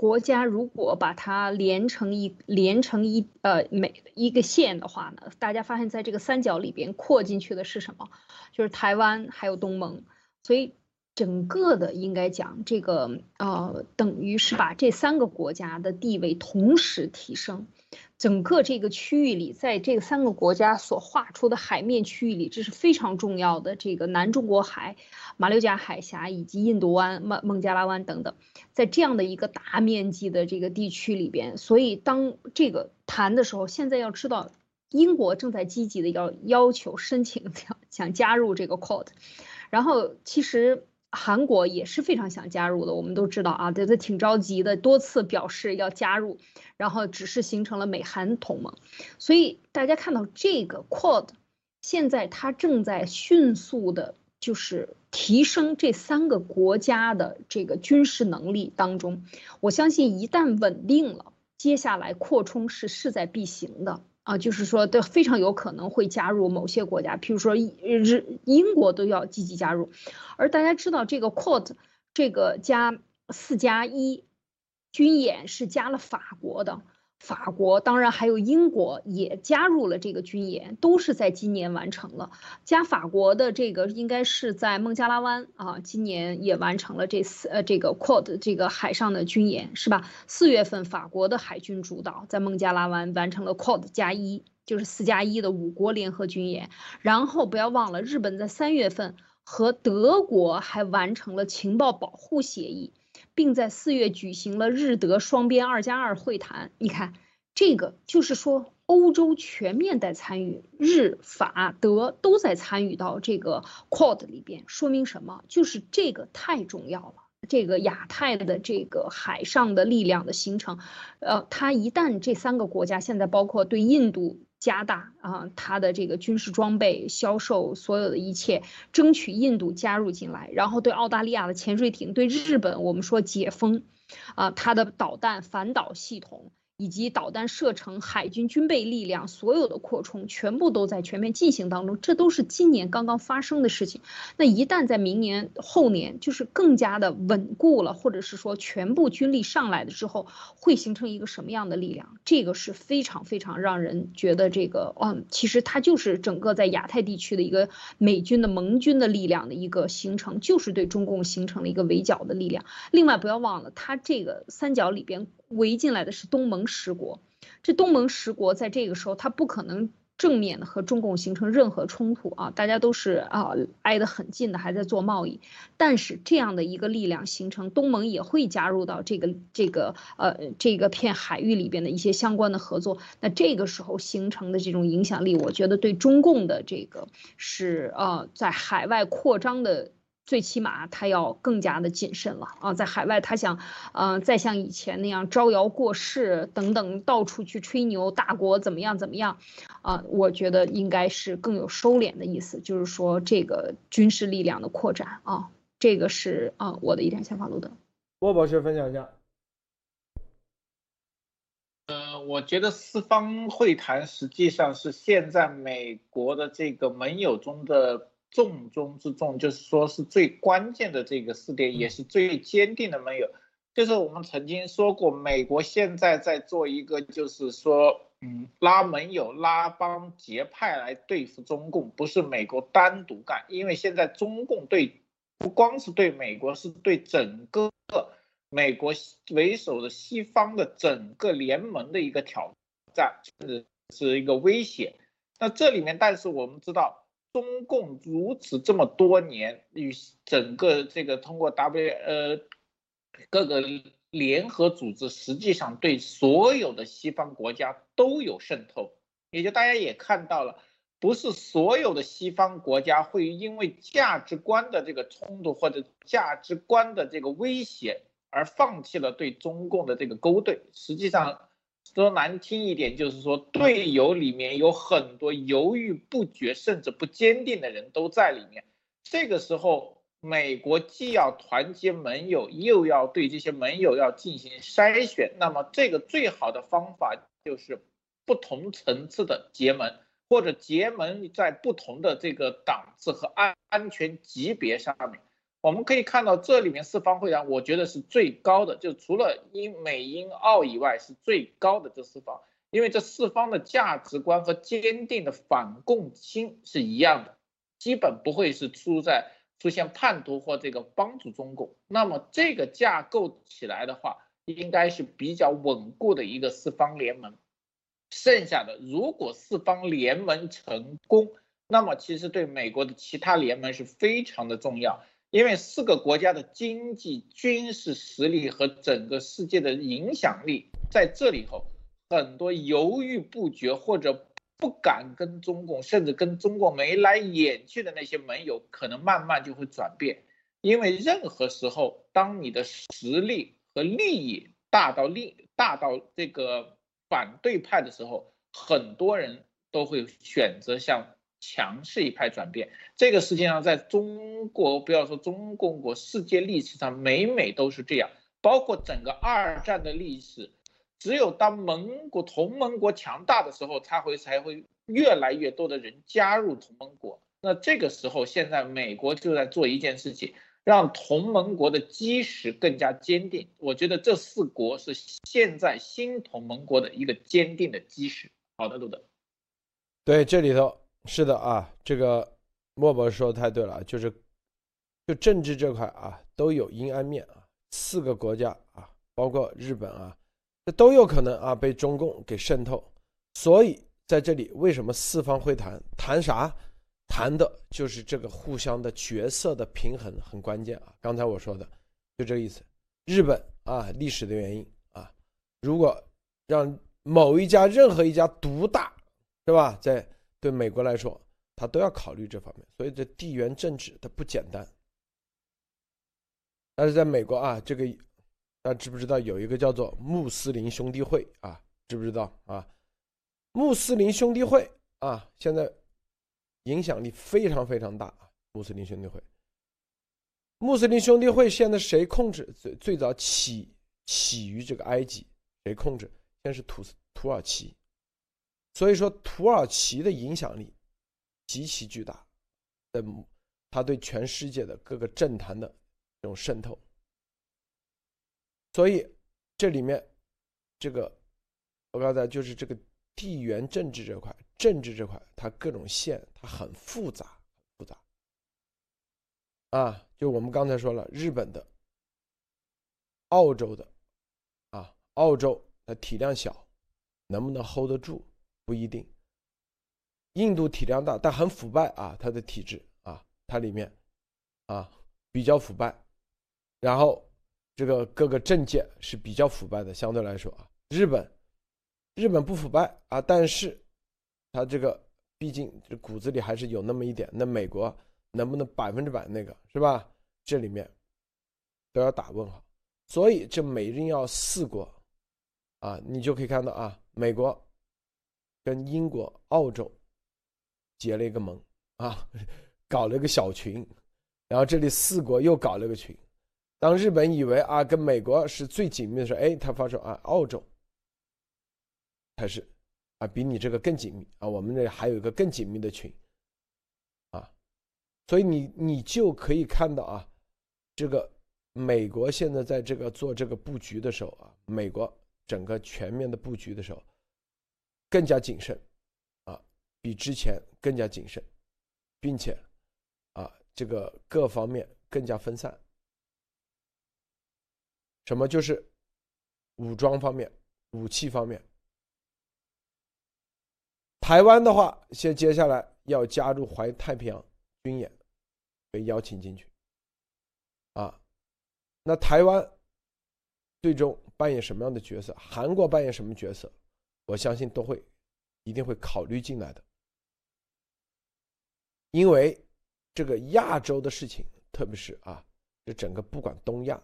国家，如果把它连成一连成一呃每一个线的话呢，大家发现在这个三角里边扩进去的是什么？就是台湾还有东盟。所以整个的应该讲这个呃，等于是把这三个国家的地位同时提升。整个这个区域里，在这三个国家所划出的海面区域里，这是非常重要的。这个南中国海、马六甲海峡以及印度湾、孟孟加拉湾等等，在这样的一个大面积的这个地区里边，所以当这个谈的时候，现在要知道，英国正在积极的要要求申请 想想加入这个 Quad，然后其实。韩国也是非常想加入的，我们都知道啊，对他挺着急的，多次表示要加入，然后只是形成了美韩同盟。所以大家看到这个 Quad，现在它正在迅速的，就是提升这三个国家的这个军事能力当中。我相信一旦稳定了，接下来扩充是势在必行的。啊，就是说，都非常有可能会加入某些国家，譬如说日英国都要积极加入，而大家知道这个 Quad 这个加四加一军演是加了法国的。法国当然还有英国也加入了这个军演，都是在今年完成了。加法国的这个应该是在孟加拉湾啊，今年也完成了这四呃这个 Quad 这个海上的军演是吧？四月份法国的海军主导在孟加拉湾完成了 Quad 加一，就是四加一的五国联合军演。然后不要忘了，日本在三月份和德国还完成了情报保护协议。并在四月举行了日德双边二加二会谈。你看，这个就是说，欧洲全面在参与，日法德都在参与到这个 Quad 里边，说明什么？就是这个太重要了。这个亚太的这个海上的力量的形成，呃，它一旦这三个国家现在包括对印度。加大啊，它的这个军事装备销售，所有的一切，争取印度加入进来，然后对澳大利亚的潜水艇，对日本我们说解封，啊，它的导弹反导系统，以及导弹射程、海军军备力量所有的扩充，全部都在全面进行当中。这都是今年刚刚发生的事情。那一旦在明年后年，就是更加的稳固了，或者是说全部军力上来了之后，会形成一个什么样的力量？这个是非常非常让人觉得这个，嗯，其实它就是整个在亚太地区的一个美军的盟军的力量的一个形成，就是对中共形成了一个围剿的力量。另外，不要忘了，它这个三角里边。围进来的是东盟十国，这东盟十国在这个时候，它不可能正面的和中共形成任何冲突啊，大家都是啊挨得很近的，还在做贸易。但是这样的一个力量形成，东盟也会加入到这个这个呃这个片海域里边的一些相关的合作。那这个时候形成的这种影响力，我觉得对中共的这个是呃在海外扩张的。最起码他要更加的谨慎了啊，在海外他想，呃，再像以前那样招摇过市等等，到处去吹牛，大国怎么样怎么样，啊，我觉得应该是更有收敛的意思，就是说这个军事力量的扩展啊，这个是啊我的一点想法，路德。沃博士分享一下。呃，我觉得四方会谈实际上是现在美国的这个盟友中的。重中之重，就是说是最关键的这个四点，也是最坚定的盟友。就是我们曾经说过，美国现在在做一个，就是说，嗯，拉盟友、拉帮结派来对付中共，不是美国单独干，因为现在中共对不光是对美国，是对整个美国为首的西方的整个联盟的一个挑战，甚至是一个威胁。那这里面，但是我们知道。中共如此这么多年与整个这个通过 W 呃各个联合组织，实际上对所有的西方国家都有渗透，也就大家也看到了，不是所有的西方国家会因为价值观的这个冲突或者价值观的这个威胁而放弃了对中共的这个勾兑，实际上。说难听一点，就是说队友里面有很多犹豫不决，甚至不坚定的人都在里面。这个时候，美国既要团结盟友，又要对这些盟友要进行筛选。那么，这个最好的方法就是不同层次的结盟，或者结盟在不同的这个档次和安安全级别上面。我们可以看到，这里面四方会谈，我觉得是最高的，就除了英美英澳以外，是最高的这四方，因为这四方的价值观和坚定的反共心是一样的，基本不会是出在出现叛徒或这个帮助中共。那么这个架构起来的话，应该是比较稳固的一个四方联盟。剩下的，如果四方联盟成功，那么其实对美国的其他联盟是非常的重要。因为四个国家的经济、军事实力和整个世界的影响力在这里头，很多犹豫不决或者不敢跟中共，甚至跟中共眉来眼去的那些盟友，可能慢慢就会转变。因为任何时候，当你的实力和利益大到利大到这个反对派的时候，很多人都会选择向。强势一派转变，这个实际上在中国，不要说中共国，世界历史上每每都是这样。包括整个二战的历史，只有当盟国同盟国强大的时候，才会才会越来越多的人加入同盟国。那这个时候，现在美国就在做一件事情，让同盟国的基石更加坚定。我觉得这四国是现在新同盟国的一个坚定的基石。好的，路德。对，这里头。是的啊，这个莫博说的太对了，就是就政治这块啊，都有阴暗面啊。四个国家啊，包括日本啊，这都有可能啊被中共给渗透。所以在这里，为什么四方会谈谈啥？谈的就是这个互相的角色的平衡很关键啊。刚才我说的就这个意思。日本啊，历史的原因啊，如果让某一家任何一家独大，是吧？在对美国来说，他都要考虑这方面，所以这地缘政治它不简单。但是在美国啊，这个大家知不知道有一个叫做穆斯林兄弟会啊？知不知道啊？穆斯林兄弟会啊，现在影响力非常非常大啊！穆斯林兄弟会，穆斯林兄弟会现在谁控制？最最早起起于这个埃及，谁控制？先是土土耳其，所以说土耳其的影响力极其巨大，的他对全世界的各个政坛的这种渗透，所以这里面这个我刚才就是这个地缘政治这块，政治这块它各种线它很复杂复杂。啊，就我们刚才说了，日本的、澳洲的啊，澳洲的体量小，能不能 hold 得住不一定。印度体量大，但很腐败啊，它的体制啊，它里面啊比较腐败，然后这个各个政界是比较腐败的，相对来说啊，日本日本不腐败啊，但是它这个毕竟这骨子里还是有那么一点。那美国能不能百分之百那个是吧？这里面都要打问号。所以这美日要四国啊，你就可以看到啊，美国跟英国、澳洲。结了一个盟啊，搞了一个小群，然后这里四国又搞了个群。当日本以为啊跟美国是最紧密的时候，哎，他发现啊澳洲才是啊比你这个更紧密啊，我们这还有一个更紧密的群啊，所以你你就可以看到啊，这个美国现在在这个做这个布局的时候啊，美国整个全面的布局的时候更加谨慎。啊比之前更加谨慎，并且，啊，这个各方面更加分散。什么就是武装方面、武器方面。台湾的话，先接下来要加入环太平洋军演，被邀请进去。啊，那台湾最终扮演什么样的角色？韩国扮演什么角色？我相信都会一定会考虑进来的。因为这个亚洲的事情，特别是啊，这整个不管东亚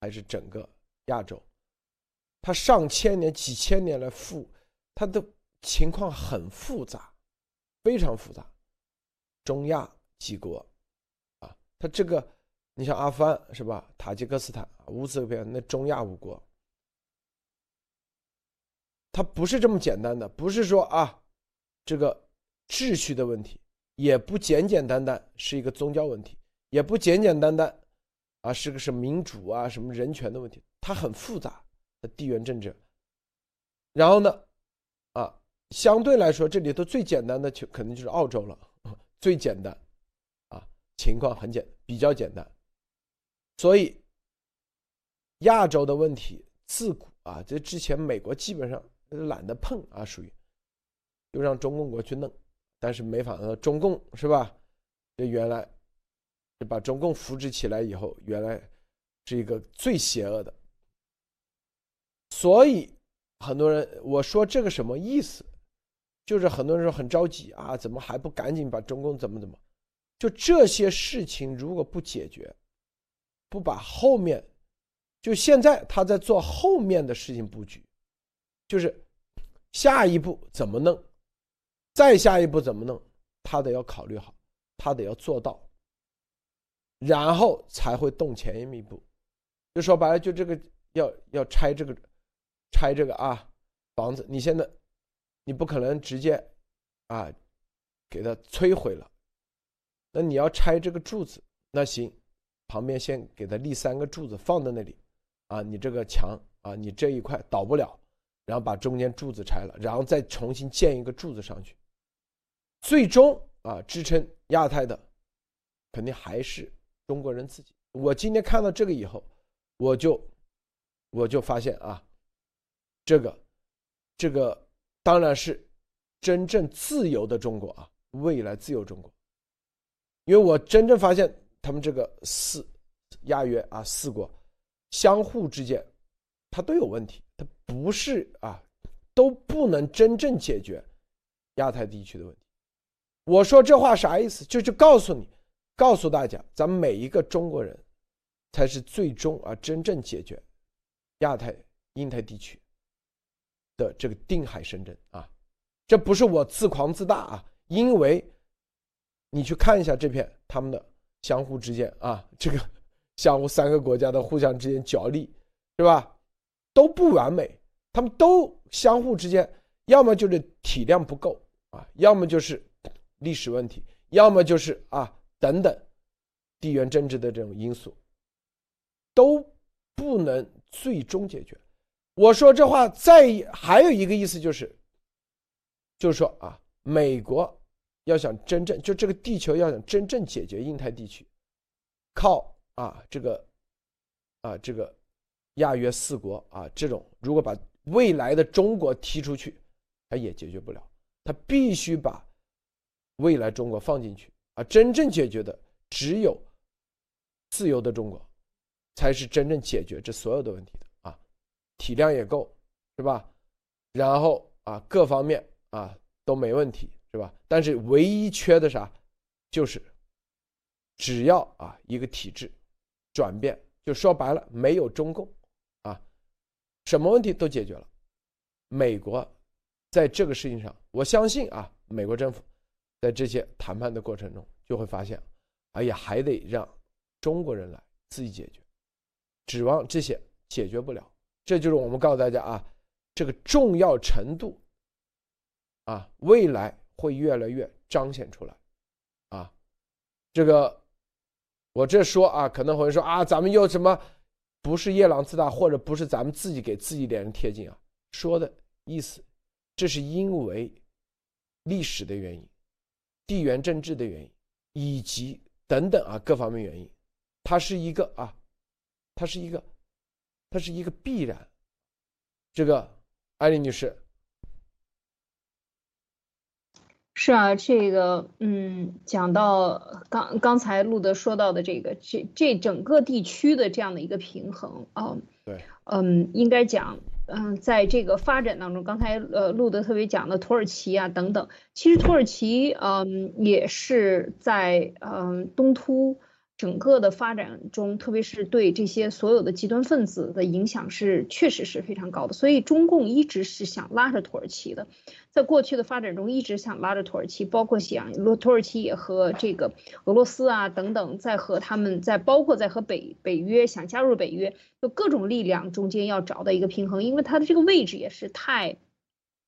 还是整个亚洲，它上千年、几千年来复，它的情况很复杂，非常复杂。中亚几国啊，它这个你像阿富汗是吧？塔吉克斯坦、乌兹别克那中亚五国，它不是这么简单的，不是说啊，这个秩序的问题。也不简简单单是一个宗教问题，也不简简单单，啊，是个什么民主啊，什么人权的问题，它很复杂的地缘政治。然后呢，啊，相对来说，这里头最简单的就可能就是澳洲了，最简单，啊，情况很简，比较简单。所以，亚洲的问题自古啊，这之前美国基本上懒得碰啊，属于，就让中共国去弄。但是没法到中共是吧？这原来就把中共扶植起来以后，原来是一个最邪恶的。所以很多人我说这个什么意思？就是很多人说很着急啊，怎么还不赶紧把中共怎么怎么？就这些事情如果不解决，不把后面就现在他在做后面的事情布局，就是下一步怎么弄？再下一步怎么弄？他得要考虑好，他得要做到，然后才会动前一步。就说白了，就这个要要拆这个，拆这个啊房子。你现在你不可能直接啊给它摧毁了，那你要拆这个柱子，那行，旁边先给它立三个柱子放在那里啊。你这个墙啊，你这一块倒不了，然后把中间柱子拆了，然后再重新建一个柱子上去。最终啊，支撑亚太的，肯定还是中国人自己。我今天看到这个以后，我就我就发现啊，这个这个当然是真正自由的中国啊，未来自由中国。因为我真正发现他们这个四亚约啊四国相互之间，它都有问题，不是啊，都不能真正解决亚太地区的问题。我说这话啥意思？就是告诉你，告诉大家，咱们每一个中国人，才是最终啊真正解决亚太、印太地区的这个定海神针啊！这不是我自狂自大啊，因为你去看一下这片他们的相互之间啊，这个相互三个国家的互相之间角力，是吧？都不完美，他们都相互之间，要么就是体量不够啊，要么就是历史问题，要么就是啊等等地缘政治的这种因素，都不能最终解决。我说这话再还有一个意思就是，就是说啊，美国要想真正就这个地球要想真正解决印太地区，靠啊这个啊这个亚约四国啊这种，如果把未来的中国踢出去，它也解决不了。他必须把未来中国放进去啊，真正解决的只有自由的中国，才是真正解决这所有的问题的啊。体量也够，是吧？然后啊，各方面啊都没问题，是吧？但是唯一缺的啥，就是只要啊一个体制转变，就说白了，没有中共，什么问题都解决了。美国在这个事情上，我相信啊，美国政府在这些谈判的过程中就会发现，哎呀，还得让中国人来自己解决，指望这些解决不了。这就是我们告诉大家啊，这个重要程度啊，未来会越来越彰显出来啊。这个我这说啊，可能会说啊，咱们又什么不是夜郎自大，或者不是咱们自己给自己脸上贴金啊？说的意思，这是因为历史的原因、地缘政治的原因以及等等啊各方面原因，它是一个啊，它是一个。它是一个必然，这个艾丽女士是啊，这个嗯，讲到刚刚才路德说到的这个，这这整个地区的这样的一个平衡啊，对，嗯，应该讲，嗯，在这个发展当中，刚才呃路德特别讲的土耳其啊等等，其实土耳其嗯也是在嗯东突。整个的发展中，特别是对这些所有的极端分子的影响是确实是非常高的，所以中共一直是想拉着土耳其的，在过去的发展中一直想拉着土耳其，包括想罗土耳其也和这个俄罗斯啊等等在和他们在包括在和北北约想加入北约，就各种力量中间要找到一个平衡，因为它的这个位置也是太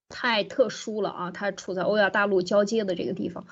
太特殊了啊，它处在欧亚大陆交接的这个地方。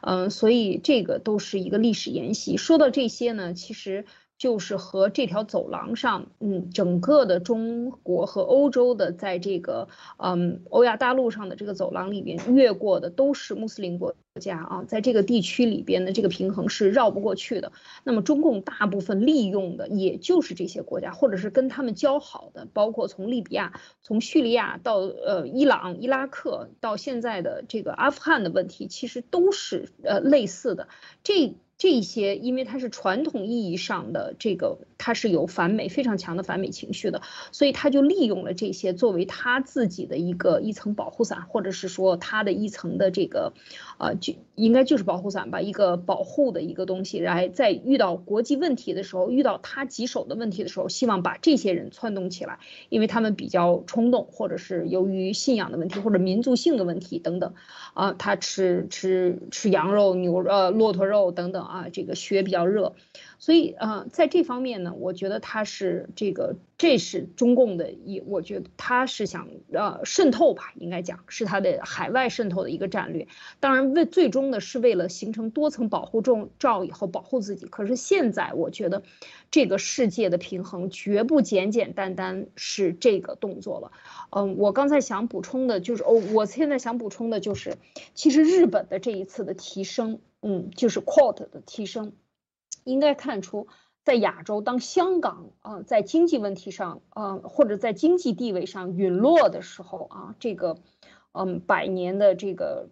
嗯，所以这个都是一个历史沿袭。说到这些呢，其实。就是和这条走廊上，嗯，整个的中国和欧洲的，在这个嗯欧亚大陆上的这个走廊里边越过的都是穆斯林国家啊，在这个地区里边的这个平衡是绕不过去的。那么中共大部分利用的也就是这些国家，或者是跟他们交好的，包括从利比亚、从叙利亚到呃伊朗、伊拉克到现在的这个阿富汗的问题，其实都是呃类似的。这。这些，因为它是传统意义上的这个，它是有反美非常强的反美情绪的，所以他就利用了这些作为他自己的一个一层保护伞，或者是说他的一层的这个，呃，就应该就是保护伞吧，一个保护的一个东西，来在遇到国际问题的时候，遇到他棘手的问题的时候，希望把这些人窜动起来，因为他们比较冲动，或者是由于信仰的问题或者民族性的问题等等，啊，他吃吃吃羊肉、牛呃骆驼肉等等。啊，这个血比较热，所以呃，在这方面呢，我觉得他是这个，这是中共的一，我觉得他是想呃渗透吧，应该讲是他的海外渗透的一个战略。当然，为最终呢是为了形成多层保护罩以后保护自己。可是现在我觉得这个世界的平衡绝不简简单单是这个动作了。嗯，我刚才想补充的就是，哦，我现在想补充的就是，其实日本的这一次的提升。嗯，就是 quote 的提升，应该看出，在亚洲，当香港啊在经济问题上啊或者在经济地位上陨落的时候啊，这个嗯百年的这个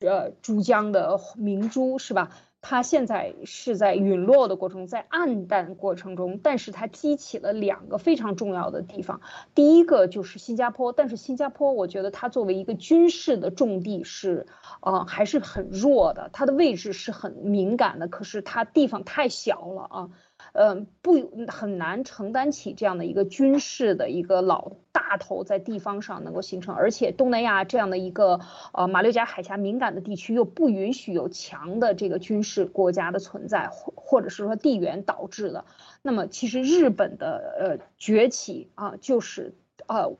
呃珠江的明珠是吧？它现在是在陨落的过程，在暗淡过程中，但是它激起了两个非常重要的地方。第一个就是新加坡，但是新加坡我觉得它作为一个军事的重地是，呃还是很弱的，它的位置是很敏感的，可是它地方太小了啊。嗯，不很难承担起这样的一个军事的一个老大头在地方上能够形成，而且东南亚这样的一个呃马六甲海峡敏感的地区又不允许有强的这个军事国家的存在，或或者是说地缘导致的。那么其实日本的呃崛起啊，就是呃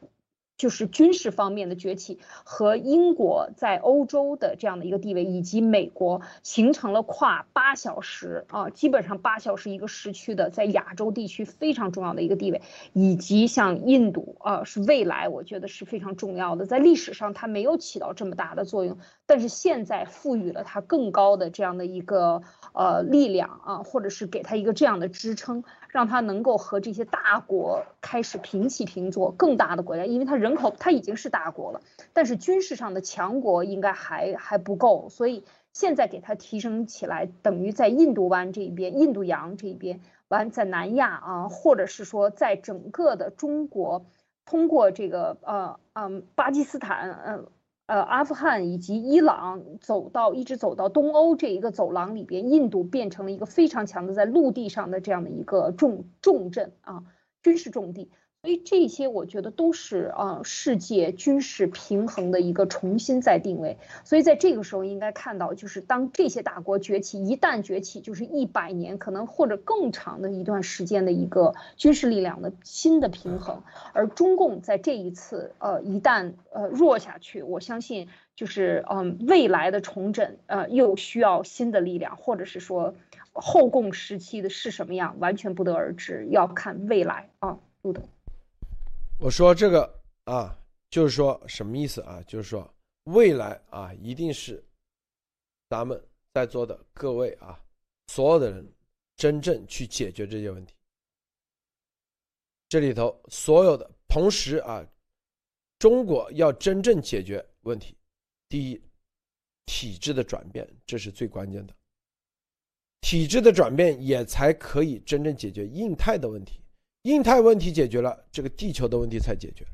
就是军事方面的崛起和英国在欧洲的这样的一个地位，以及美国形成了跨八小时啊，基本上八小时一个时区的在亚洲地区非常重要的一个地位，以及像印度啊，是未来我觉得是非常重要的。在历史上它没有起到这么大的作用，但是现在赋予了它更高的这样的一个呃力量啊，或者是给它一个这样的支撑。让他能够和这些大国开始平起平坐，更大的国家，因为它人口它已经是大国了，但是军事上的强国应该还还不够，所以现在给它提升起来，等于在印度湾这一边、印度洋这一边，完在南亚啊，或者是说在整个的中国，通过这个呃嗯巴基斯坦嗯。呃阿富汗以及伊朗走到一直走到东欧这一个走廊里边，印度变成了一个非常强的在陆地上的这样的一个重重镇啊，军事重地。所以这些我觉得都是啊，世界军事平衡的一个重新再定位。所以在这个时候应该看到，就是当这些大国崛起，一旦崛起，就是一百年可能或者更长的一段时间的一个军事力量的新的平衡。而中共在这一次呃一旦呃弱下去，我相信就是嗯未来的重整呃又需要新的力量，或者是说后共时期的是什么样，完全不得而知，要看未来啊，路德。我说这个啊，就是说什么意思啊？就是说未来啊，一定是咱们在座的各位啊，所有的人真正去解决这些问题。这里头所有的同时啊，中国要真正解决问题，第一，体制的转变，这是最关键的。体制的转变也才可以真正解决印太的问题。印太问题解决了，这个地球的问题才解决。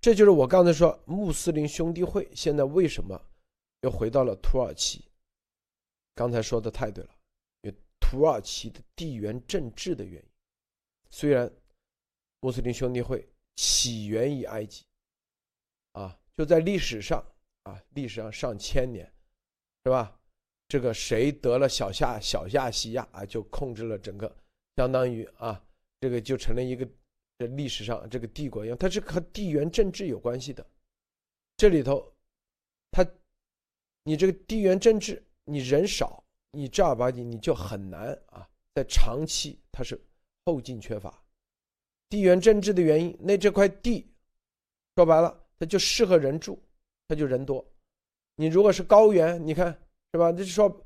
这就是我刚才说穆斯林兄弟会现在为什么又回到了土耳其。刚才说的太对了，因为土耳其的地缘政治的原因。虽然穆斯林兄弟会起源于埃及，啊，就在历史上啊，历史上上千年，是吧？这个谁得了小夏小亚细亚啊，就控制了整个，相当于啊。这个就成了一个，这历史上这个帝国一样，它是和地缘政治有关系的。这里头，它，你这个地缘政治，你人少，你正儿八经你就很难啊，在长期它是后劲缺乏。地缘政治的原因，那这块地，说白了，它就适合人住，它就人多。你如果是高原，你看是吧？就是说，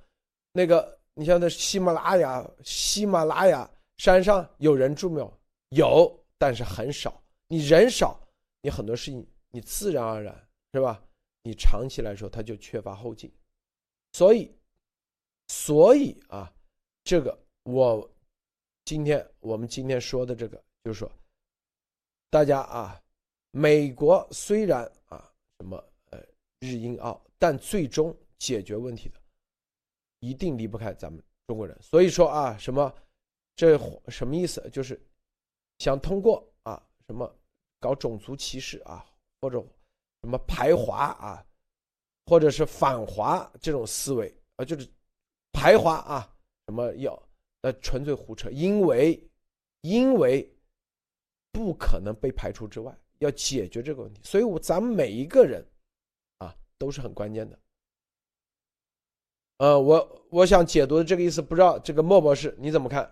那个你像那喜马拉雅，喜马拉雅。山上有人住没有？有，但是很少。你人少，你很多事情你自然而然是吧？你长期来说，它就缺乏后劲。所以，所以啊，这个我今天我们今天说的这个，就是说，大家啊，美国虽然啊什么呃日英澳，但最终解决问题的一定离不开咱们中国人。所以说啊，什么？这什么意思？就是想通过啊什么搞种族歧视啊，或者什么排华啊，或者是反华这种思维啊，就是排华啊，什么要那纯粹胡扯，因为因为不可能被排除之外，要解决这个问题，所以我咱们每一个人啊都是很关键的。呃，我我想解读的这个意思，不知道这个莫博士你怎么看？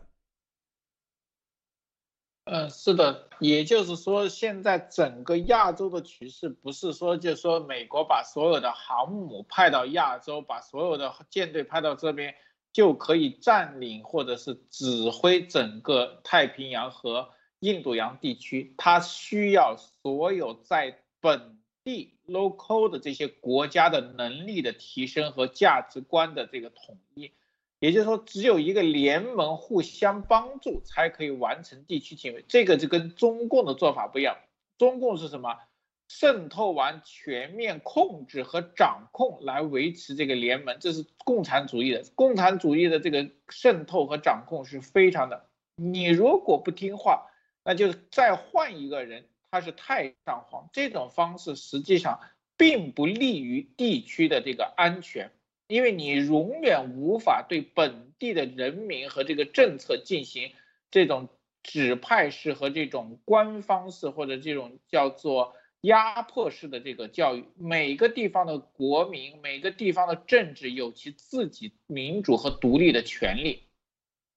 嗯，是的，也就是说，现在整个亚洲的局势不是说，就是说美国把所有的航母派到亚洲，把所有的舰队派到这边，就可以占领或者是指挥整个太平洋和印度洋地区。它需要所有在本地 local 的这些国家的能力的提升和价值观的这个统一。也就是说，只有一个联盟互相帮助，才可以完成地区警卫。这个就跟中共的做法不一样。中共是什么？渗透完全面控制和掌控来维持这个联盟，这是共产主义的。共产主义的这个渗透和掌控是非常的。你如果不听话，那就再换一个人，他是太上皇。这种方式实际上并不利于地区的这个安全。因为你永远无法对本地的人民和这个政策进行这种指派式和这种官方式或者这种叫做压迫式的这个教育，每个地方的国民，每个地方的政治有其自己民主和独立的权利。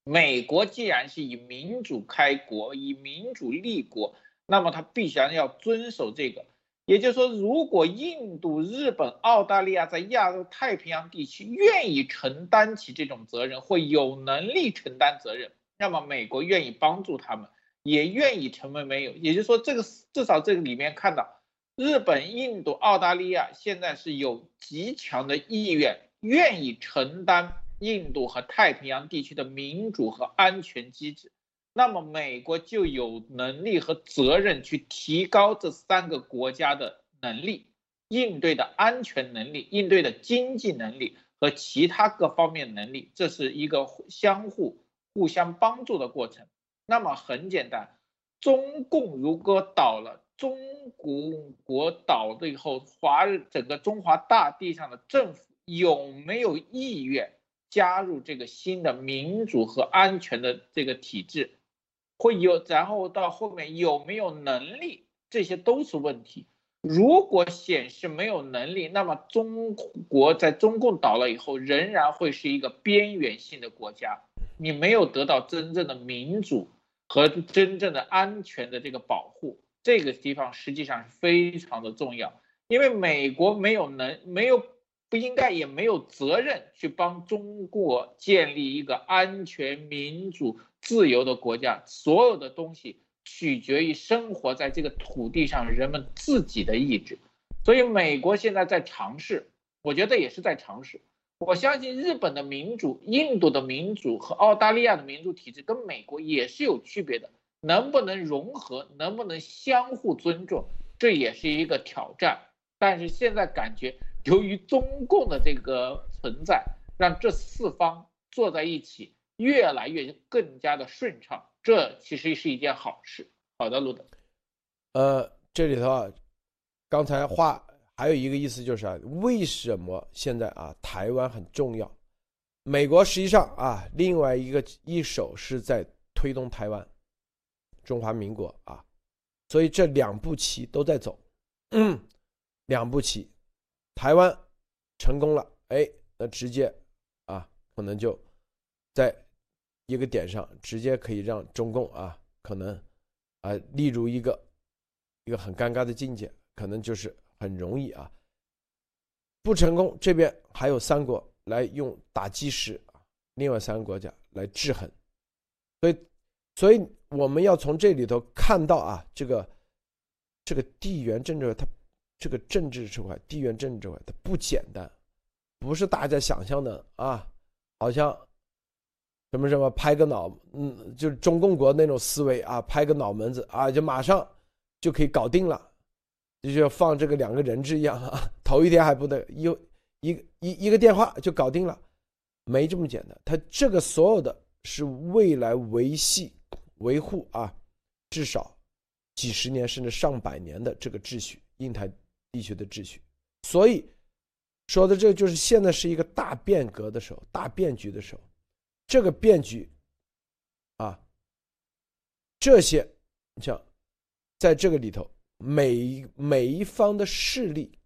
美国既然是以民主开国，以民主立国，那么他必然要遵守这个。也就是说，如果印度、日本、澳大利亚在亚洲太平洋地区愿意承担起这种责任，或有能力承担责任，那么美国愿意帮助他们，也愿意成为盟友。也就是说，这个至少这个里面看到，日本、印度、澳大利亚现在是有极强的意愿，愿意承担印度和太平洋地区的民主和安全机制。那么美国就有能力和责任去提高这三个国家的能力，应对的安全能力、应对的经济能力和其他各方面能力，这是一个相互互相帮助的过程。那么很简单，中共如果倒了，中国国倒了以后，华整个中华大地上的政府有没有意愿加入这个新的民主和安全的这个体制？会有，然后到后面有没有能力，这些都是问题。如果显示没有能力，那么中国在中共倒了以后，仍然会是一个边缘性的国家。你没有得到真正的民主和真正的安全的这个保护，这个地方实际上是非常的重要。因为美国没有能，没有不应该，也没有责任去帮中国建立一个安全民主。自由的国家，所有的东西取决于生活在这个土地上人们自己的意志。所以，美国现在在尝试，我觉得也是在尝试。我相信日本的民主、印度的民主和澳大利亚的民主体制跟美国也是有区别的，能不能融合，能不能相互尊重，这也是一个挑战。但是现在感觉，由于中共的这个存在，让这四方坐在一起。越来越更加的顺畅，这其实是一件好事。好的，路德，呃，这里头啊，刚才话还有一个意思就是啊，为什么现在啊台湾很重要？美国实际上啊，另外一个一手是在推动台湾，中华民国啊，所以这两步棋都在走，嗯，两步棋，台湾成功了，哎，那直接啊，可能就在。一个点上，直接可以让中共啊，可能啊，例如一个一个很尴尬的境界，可能就是很容易啊，不成功。这边还有三国来用打击石啊，另外三个国家来制衡。所以，所以我们要从这里头看到啊，这个这个地缘政治，它这个政治这块，地缘政治这块，它不简单，不是大家想象的啊，好像。什么什么拍个脑，嗯，就是中共国那种思维啊，拍个脑门子啊，就马上就可以搞定了，就像放这个两个人质一样啊，头一天还不得一一一一个电话就搞定了，没这么简单。他这个所有的是未来维系维护啊，至少几十年甚至上百年的这个秩序，印太地区的秩序。所以说的这就是现在是一个大变革的时候，大变局的时候。这个变局，啊，这些像在这个里头，每每一方的势力，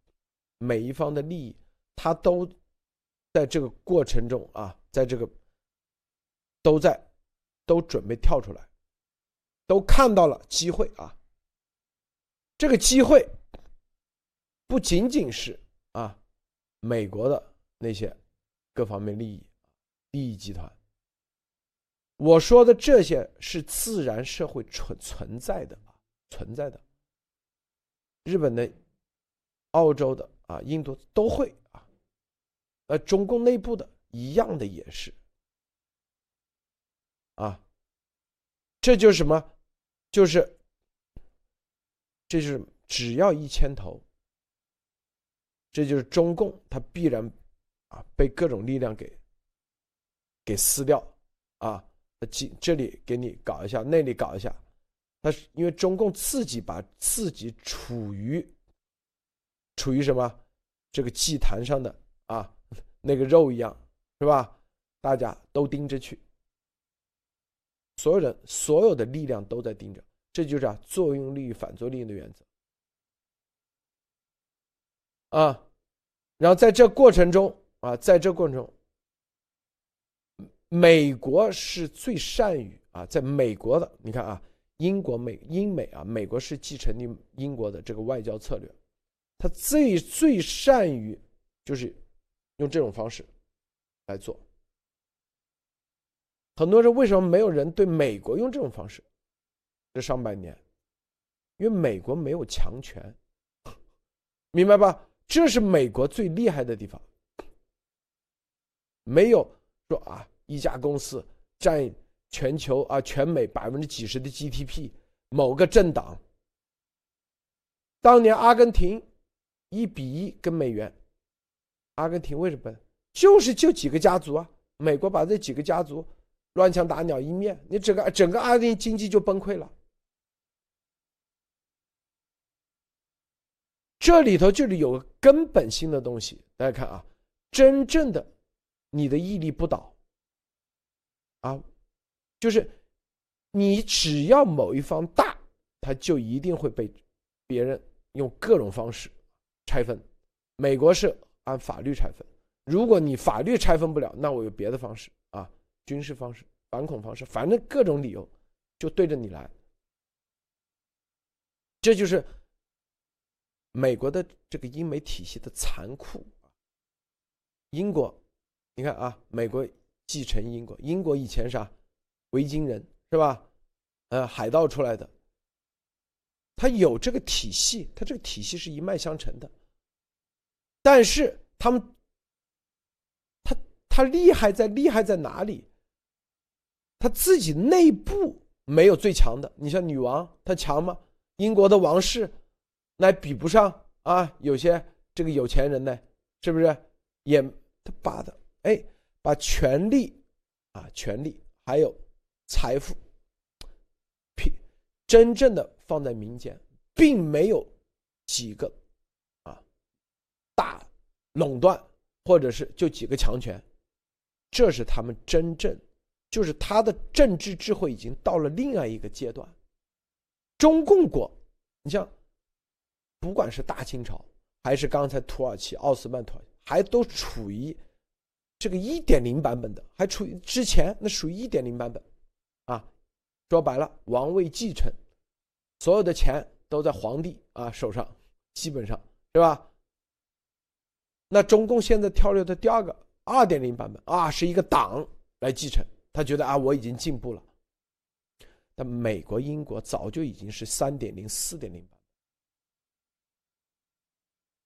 每一方的利益，他都在这个过程中啊，在这个都在都准备跳出来，都看到了机会啊。这个机会不仅仅是啊美国的那些各方面利益利益集团。我说的这些是自然社会存存在的啊，存在的。日本的、澳洲的啊、印度都会啊，呃，中共内部的一样的也是啊。这就是什么？就是，这是只要一牵头，这就是中共他必然啊被各种力量给给撕掉啊。这这里给你搞一下，那里搞一下，他是因为中共自己把自己处于处于什么这个祭坛上的啊那个肉一样，是吧？大家都盯着去，所有人所有的力量都在盯着，这就是啊作用力与反作用力的原则。啊，然后在这过程中啊，在这过程中，美国是最善于啊，在美国的，你看啊，英国美英美啊，美国是继承你英国的这个外交策略，他最最善于就是用这种方式来做。很多人为什么没有人对美国用这种方式？这上半年，因为美国没有强权，明白吧？这是美国最厉害的地方，没有说啊，一家公司占全球啊全美百分之几十的 GDP，某个政党。当年阿根廷一比一跟美元，阿根廷为什么？就是就几个家族啊，美国把这几个家族乱枪打鸟一灭，你整个整个阿根廷经济就崩溃了。这里头就是有个根本性的东西，大家看啊，真正的你的屹立不倒啊，就是你只要某一方大，他就一定会被别人用各种方式拆分。美国是按法律拆分，如果你法律拆分不了，那我有别的方式啊，军事方式、反恐方式，反正各种理由就对着你来，这就是。美国的这个英美体系的残酷英国，你看啊，美国继承英国，英国以前啥，维京人是吧？呃，海盗出来的，他有这个体系，他这个体系是一脉相承的。但是他们，他他厉害在厉害在哪里？他自己内部没有最强的。你像女王，她强吗？英国的王室。那比不上啊！有些这个有钱人呢，是不是也他爸的哎，把权力啊、权力还有财富，平真正的放在民间，并没有几个啊大垄断，或者是就几个强权，这是他们真正就是他的政治智慧已经到了另外一个阶段。中共国，你像。不管是大清朝，还是刚才土耳其奥斯曼土耳其，还都处于这个一点零版本的，还处于之前那属于一点零版本，啊，说白了，王位继承，所有的钱都在皇帝啊手上，基本上是吧？那中共现在跳跃的第二个二点零版本啊，是一个党来继承，他觉得啊我已经进步了。但美国、英国早就已经是三点零、四点零版。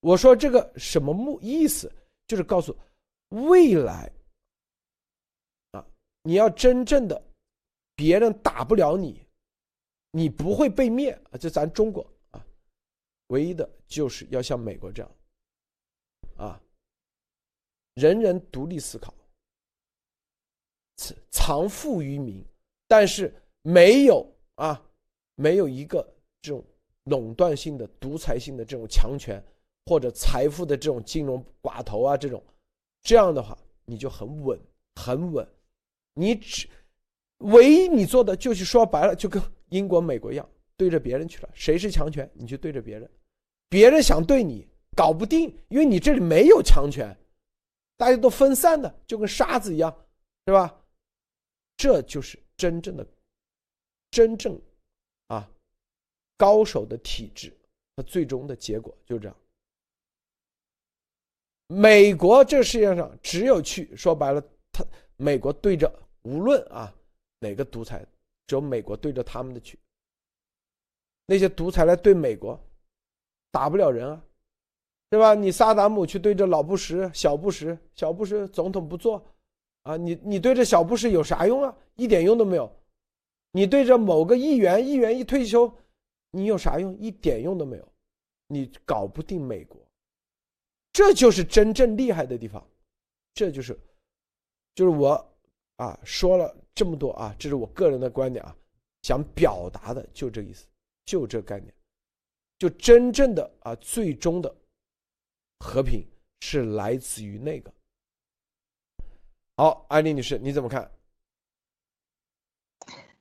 我说这个什么目意思，就是告诉未来啊，你要真正的别人打不了你，你不会被灭啊！就咱中国啊，唯一的就是要像美国这样啊，人人独立思考，藏富于民，但是没有啊，没有一个这种垄断性的、独裁性的这种强权。或者财富的这种金融寡头啊，这种，这样的话你就很稳，很稳。你只唯一你做的就是说白了，就跟英国、美国一样，对着别人去了。谁是强权，你就对着别人。别人想对你搞不定，因为你这里没有强权，大家都分散的，就跟沙子一样，是吧？这就是真正的、真正啊高手的体制和最终的结果，就这样。美国这世界上只有去说白了，他美国对着无论啊哪个独裁，只有美国对着他们的去。那些独裁来对美国，打不了人啊，对吧？你萨达姆去对着老布什、小布什，小布什总统不做，啊，你你对着小布什有啥用啊？一点用都没有。你对着某个议员，议员一退休，你有啥用？一点用都没有。你搞不定美国。这就是真正厉害的地方，这就是，就是我啊说了这么多啊，这是我个人的观点啊，想表达的就这意思，就这概念，就真正的啊最终的和平是来自于那个。好，安丽女士你怎么看？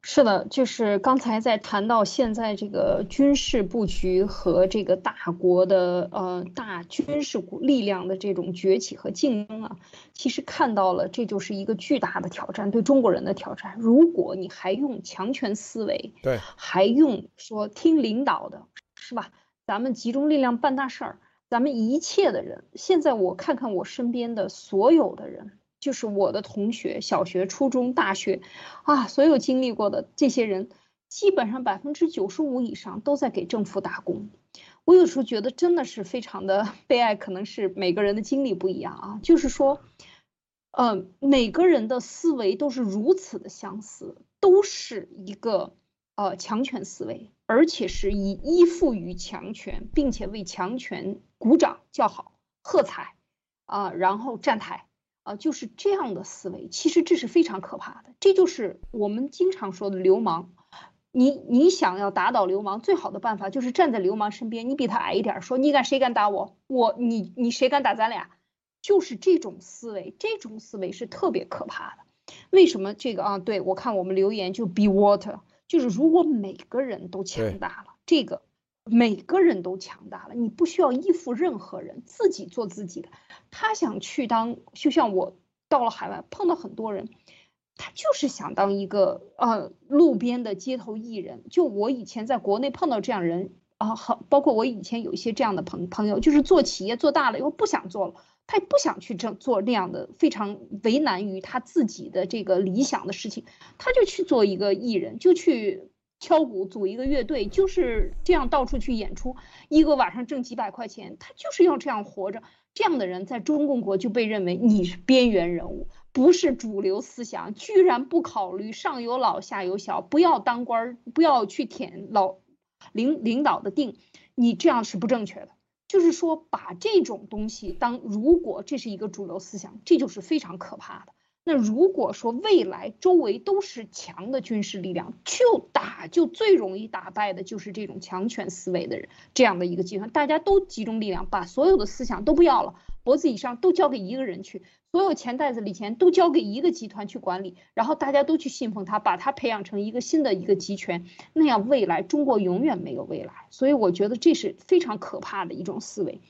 是的，就是刚才在谈到现在这个军事布局和这个大国的呃大军事力量的这种崛起和竞争啊，其实看到了这就是一个巨大的挑战，对中国人的挑战。如果你还用强权思维，对，还用说听领导的，是吧？咱们集中力量办大事儿，咱们一切的人，现在我看看我身边的所有的人。就是我的同学，小学、初中、大学，啊，所有经历过的这些人，基本上百分之九十五以上都在给政府打工。我有时候觉得真的是非常的悲哀，可能是每个人的经历不一样啊。就是说，呃，每个人的思维都是如此的相似，都是一个呃强权思维，而且是以依附于强权，并且为强权鼓掌叫好、喝彩啊，然后站台。啊，就是这样的思维，其实这是非常可怕的。这就是我们经常说的流氓。你你想要打倒流氓，最好的办法就是站在流氓身边，你比他矮一点，说你敢谁敢打我，我你你谁敢打咱俩？就是这种思维，这种思维是特别可怕的。为什么这个啊？对我看我们留言就 be water，就是如果每个人都强大了，这个。每个人都强大了，你不需要依附任何人，自己做自己的。他想去当，就像我到了海外碰到很多人，他就是想当一个呃路边的街头艺人。就我以前在国内碰到这样人啊，好，包括我以前有一些这样的朋朋友，就是做企业做大了以后不想做了，他也不想去这做那样的非常为难于他自己的这个理想的事情，他就去做一个艺人，就去。敲鼓组一个乐队，就是这样到处去演出，一个晚上挣几百块钱，他就是要这样活着。这样的人在中共国就被认为你是边缘人物，不是主流思想，居然不考虑上有老下有小，不要当官，不要去舔老领领导的腚，你这样是不正确的。就是说，把这种东西当如果这是一个主流思想，这就是非常可怕的。那如果说未来周围都是强的军事力量，就打就最容易打败的就是这种强权思维的人，这样的一个集团，大家都集中力量，把所有的思想都不要了，脖子以上都交给一个人去，所有钱袋子里钱都交给一个集团去管理，然后大家都去信奉他，把他培养成一个新的一个集权，那样未来中国永远没有未来。所以我觉得这是非常可怕的一种思维。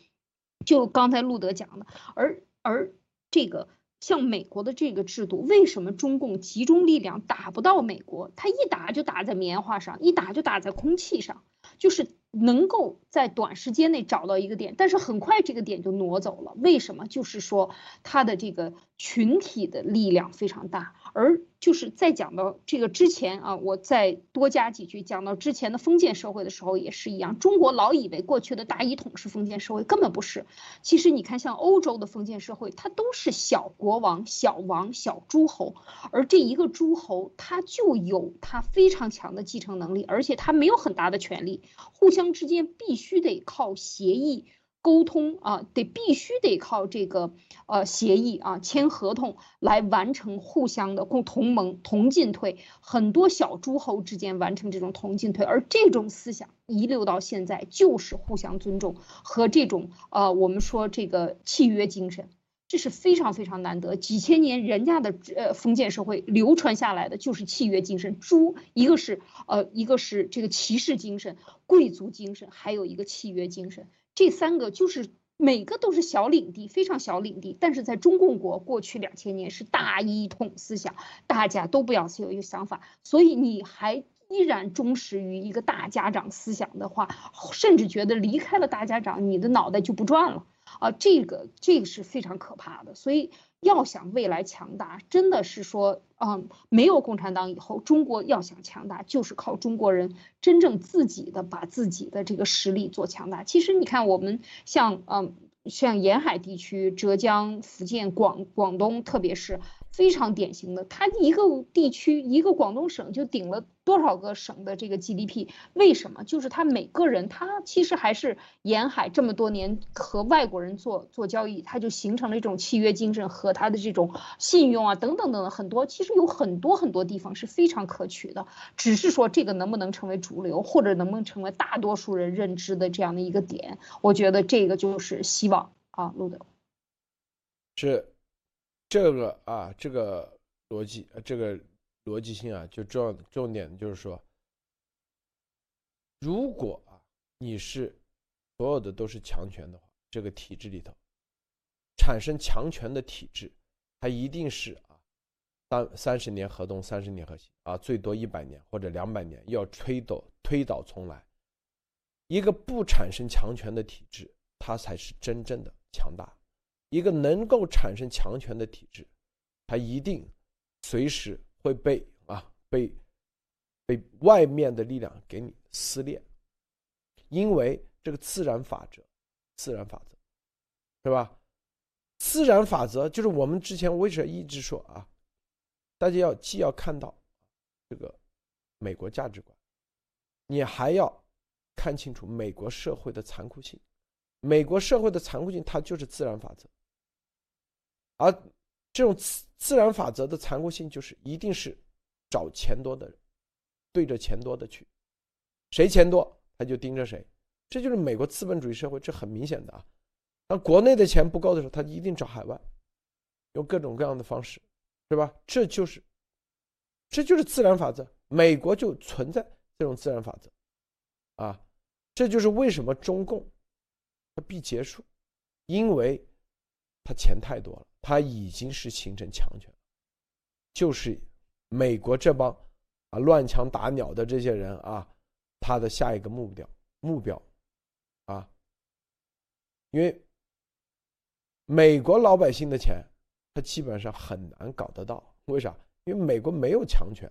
就刚才路德讲的，而而这个。像美国的这个制度，为什么中共集中力量打不到美国？他一打就打在棉花上，一打就打在空气上，就是能够在短时间内找到一个点，但是很快这个点就挪走了。为什么？就是说他的这个群体的力量非常大，而。就是在讲到这个之前啊，我再多加几句。讲到之前的封建社会的时候也是一样，中国老以为过去的大一统是封建社会，根本不是。其实你看，像欧洲的封建社会，它都是小国王、小王、小诸侯，而这一个诸侯他就有他非常强的继承能力，而且他没有很大的权力，互相之间必须得靠协议。沟通啊，得必须得靠这个呃协议啊，签合同来完成互相的共同盟同进退，很多小诸侯之间完成这种同进退，而这种思想遗留到现在就是互相尊重和这种呃我们说这个契约精神，这是非常非常难得，几千年人家的呃封建社会流传下来的就是契约精神，诸一个是呃一个是这个骑士精神、贵族精神，还有一个契约精神。这三个就是每个都是小领地，非常小领地，但是在中共国过去两千年是大一统思想，大家都不要有一个想法，所以你还依然忠实于一个大家长思想的话，甚至觉得离开了大家长，你的脑袋就不转了。啊！这个这个是非常可怕的，所以。要想未来强大，真的是说，嗯，没有共产党以后，中国要想强大，就是靠中国人真正自己的把自己的这个实力做强大。其实你看，我们像，嗯，像沿海地区，浙江、福建、广广东，特别是。非常典型的，它一个地区一个广东省就顶了多少个省的这个 GDP？为什么？就是他每个人，他其实还是沿海这么多年和外国人做做交易，他就形成了一种契约精神和他的这种信用啊，等等等等，很多其实有很多很多地方是非常可取的，只是说这个能不能成为主流，或者能不能成为大多数人认知的这样的一个点？我觉得这个就是希望啊，路德是。这个啊，这个逻辑，这个逻辑性啊，就重重点就是说，如果啊你是所有的都是强权的话，这个体制里头产生强权的体制，它一定是啊三三十年河东，三十年河西啊，最多一百年或者两百年要推倒推倒重来。一个不产生强权的体制，它才是真正的强大。一个能够产生强权的体制，它一定随时会被啊被被外面的力量给你撕裂，因为这个自然法则，自然法则，是吧？自然法则就是我们之前为什么一直说啊，大家要既要看到这个美国价值观，你还要。看清楚美国社会的残酷性，美国社会的残酷性，它就是自然法则。而这种自自然法则的残酷性，就是一定是找钱多的人，对着钱多的去，谁钱多他就盯着谁，这就是美国资本主义社会，这很明显的啊。当国内的钱不够的时候，他一定找海外，用各种各样的方式，是吧？这就是，这就是自然法则。美国就存在这种自然法则。啊，这就是为什么中共它必结束，因为他钱太多了，他已经是形成强权，就是美国这帮啊乱枪打鸟的这些人啊，他的下一个目标目标啊，因为美国老百姓的钱，他基本上很难搞得到，为啥？因为美国没有强权，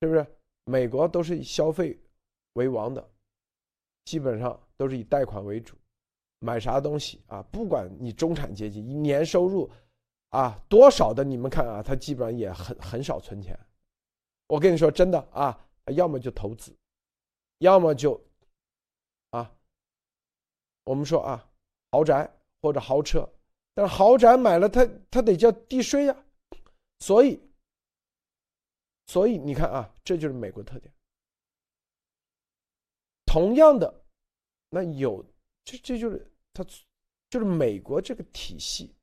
是不是？美国都是以消费。为王的，基本上都是以贷款为主，买啥东西啊？不管你中产阶级，一年收入啊多少的，你们看啊，他基本上也很很少存钱。我跟你说真的啊，要么就投资，要么就啊，我们说啊，豪宅或者豪车，但是豪宅买了，他他得交地税呀。所以，所以你看啊，这就是美国特点。同样的，那有这这就是他，就是美国这个体系，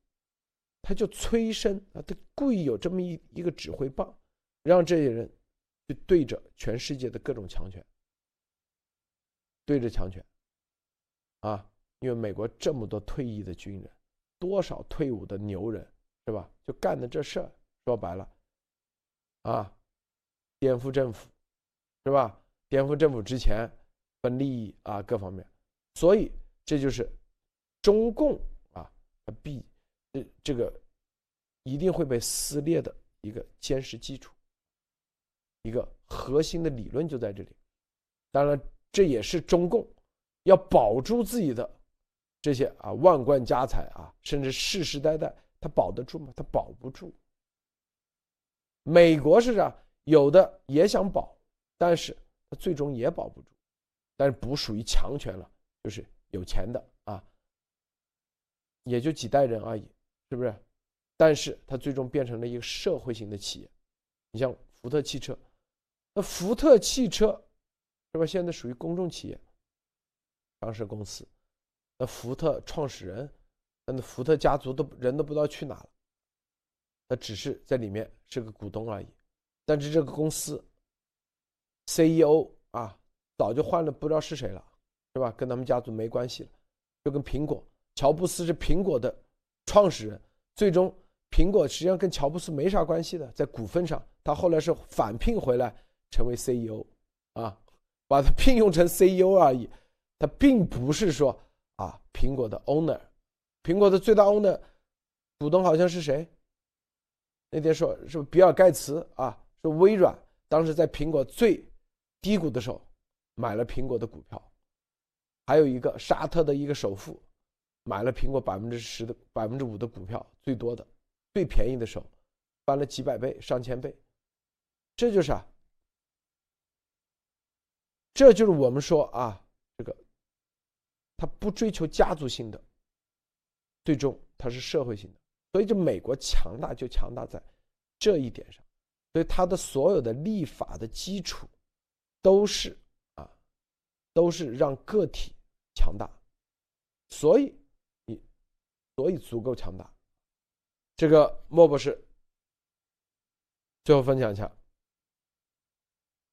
他就催生啊，他故意有这么一一个指挥棒，让这些人去对着全世界的各种强权，对着强权，啊，因为美国这么多退役的军人，多少退伍的牛人，是吧？就干的这事儿，说白了，啊，颠覆政府，是吧？颠覆政府之前。分利益啊，各方面，所以这就是中共啊，必这这个一定会被撕裂的一个坚实基础，一个核心的理论就在这里。当然，这也是中共要保住自己的这些啊万贯家财啊，甚至世世代代，他保得住吗？他保不住。美国是这样，有的也想保，但是他最终也保不住。但是不属于强权了，就是有钱的，也就几代人而已，是不是？但是它最终变成了一个社会型的企业。你像福特汽车，那福特汽车是吧？现在属于公众企业，上市公司。那福特创始人，那福特家族都人都不知道去哪了，他只是在里面是个股东而已。但是这个公司 CEO 啊。早就换了，不知道是谁了，是吧？跟他们家族没关系了，就跟苹果，乔布斯是苹果的创始人，最终苹果实际上跟乔布斯没啥关系的，在股份上，他后来是返聘回来成为 CEO，啊，把他聘用成 CEO 而已，他并不是说啊，苹果的 owner，苹果的最大 owner 股东好像是谁？那天说是比尔盖茨啊，是微软，当时在苹果最低谷的时候。买了苹果的股票，还有一个沙特的一个首富，买了苹果百分之十的百分之五的股票，最多的，最便宜的时候，翻了几百倍、上千倍，这就是啊，这就是我们说啊，这个，他不追求家族性的，最终他是社会性的，所以这美国强大就强大在这一点上，所以他的所有的立法的基础都是啊。都是让个体强大，所以所以足够强大。这个莫博士最后分享一下。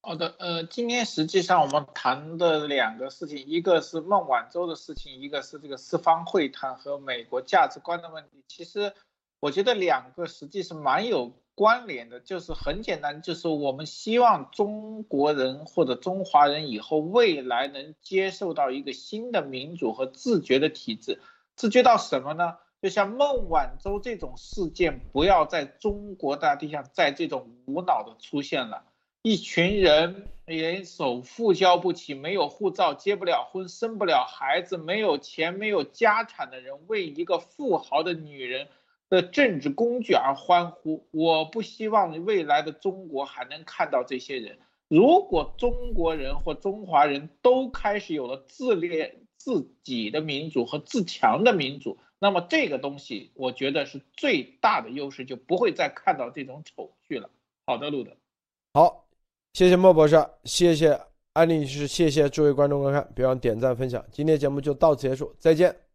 好的，呃，今天实际上我们谈的两个事情，一个是孟晚舟的事情，一个是这个四方会谈和美国价值观的问题。其实，我觉得两个实际是蛮有关联的，就是很简单，就是我们希望中国人或者中华人以后未来能接受到一个新的民主和自觉的体制，自觉到什么呢？就像孟晚舟这种事件，不要在中国大地上再这种无脑的出现了。一群人连首付交不起，没有护照，结不了婚，生不了孩子，没有钱，没有家产的人，为一个富豪的女人的政治工具而欢呼。我不希望未来的中国还能看到这些人。如果中国人或中华人都开始有了自恋自己的民主和自强的民主，那么这个东西，我觉得是最大的优势，就不会再看到这种丑剧了。好的，路德，好。谢谢莫博士，谢谢安利女士，谢谢诸位观众观看，别忘点赞分享。今天节目就到此结束，再见。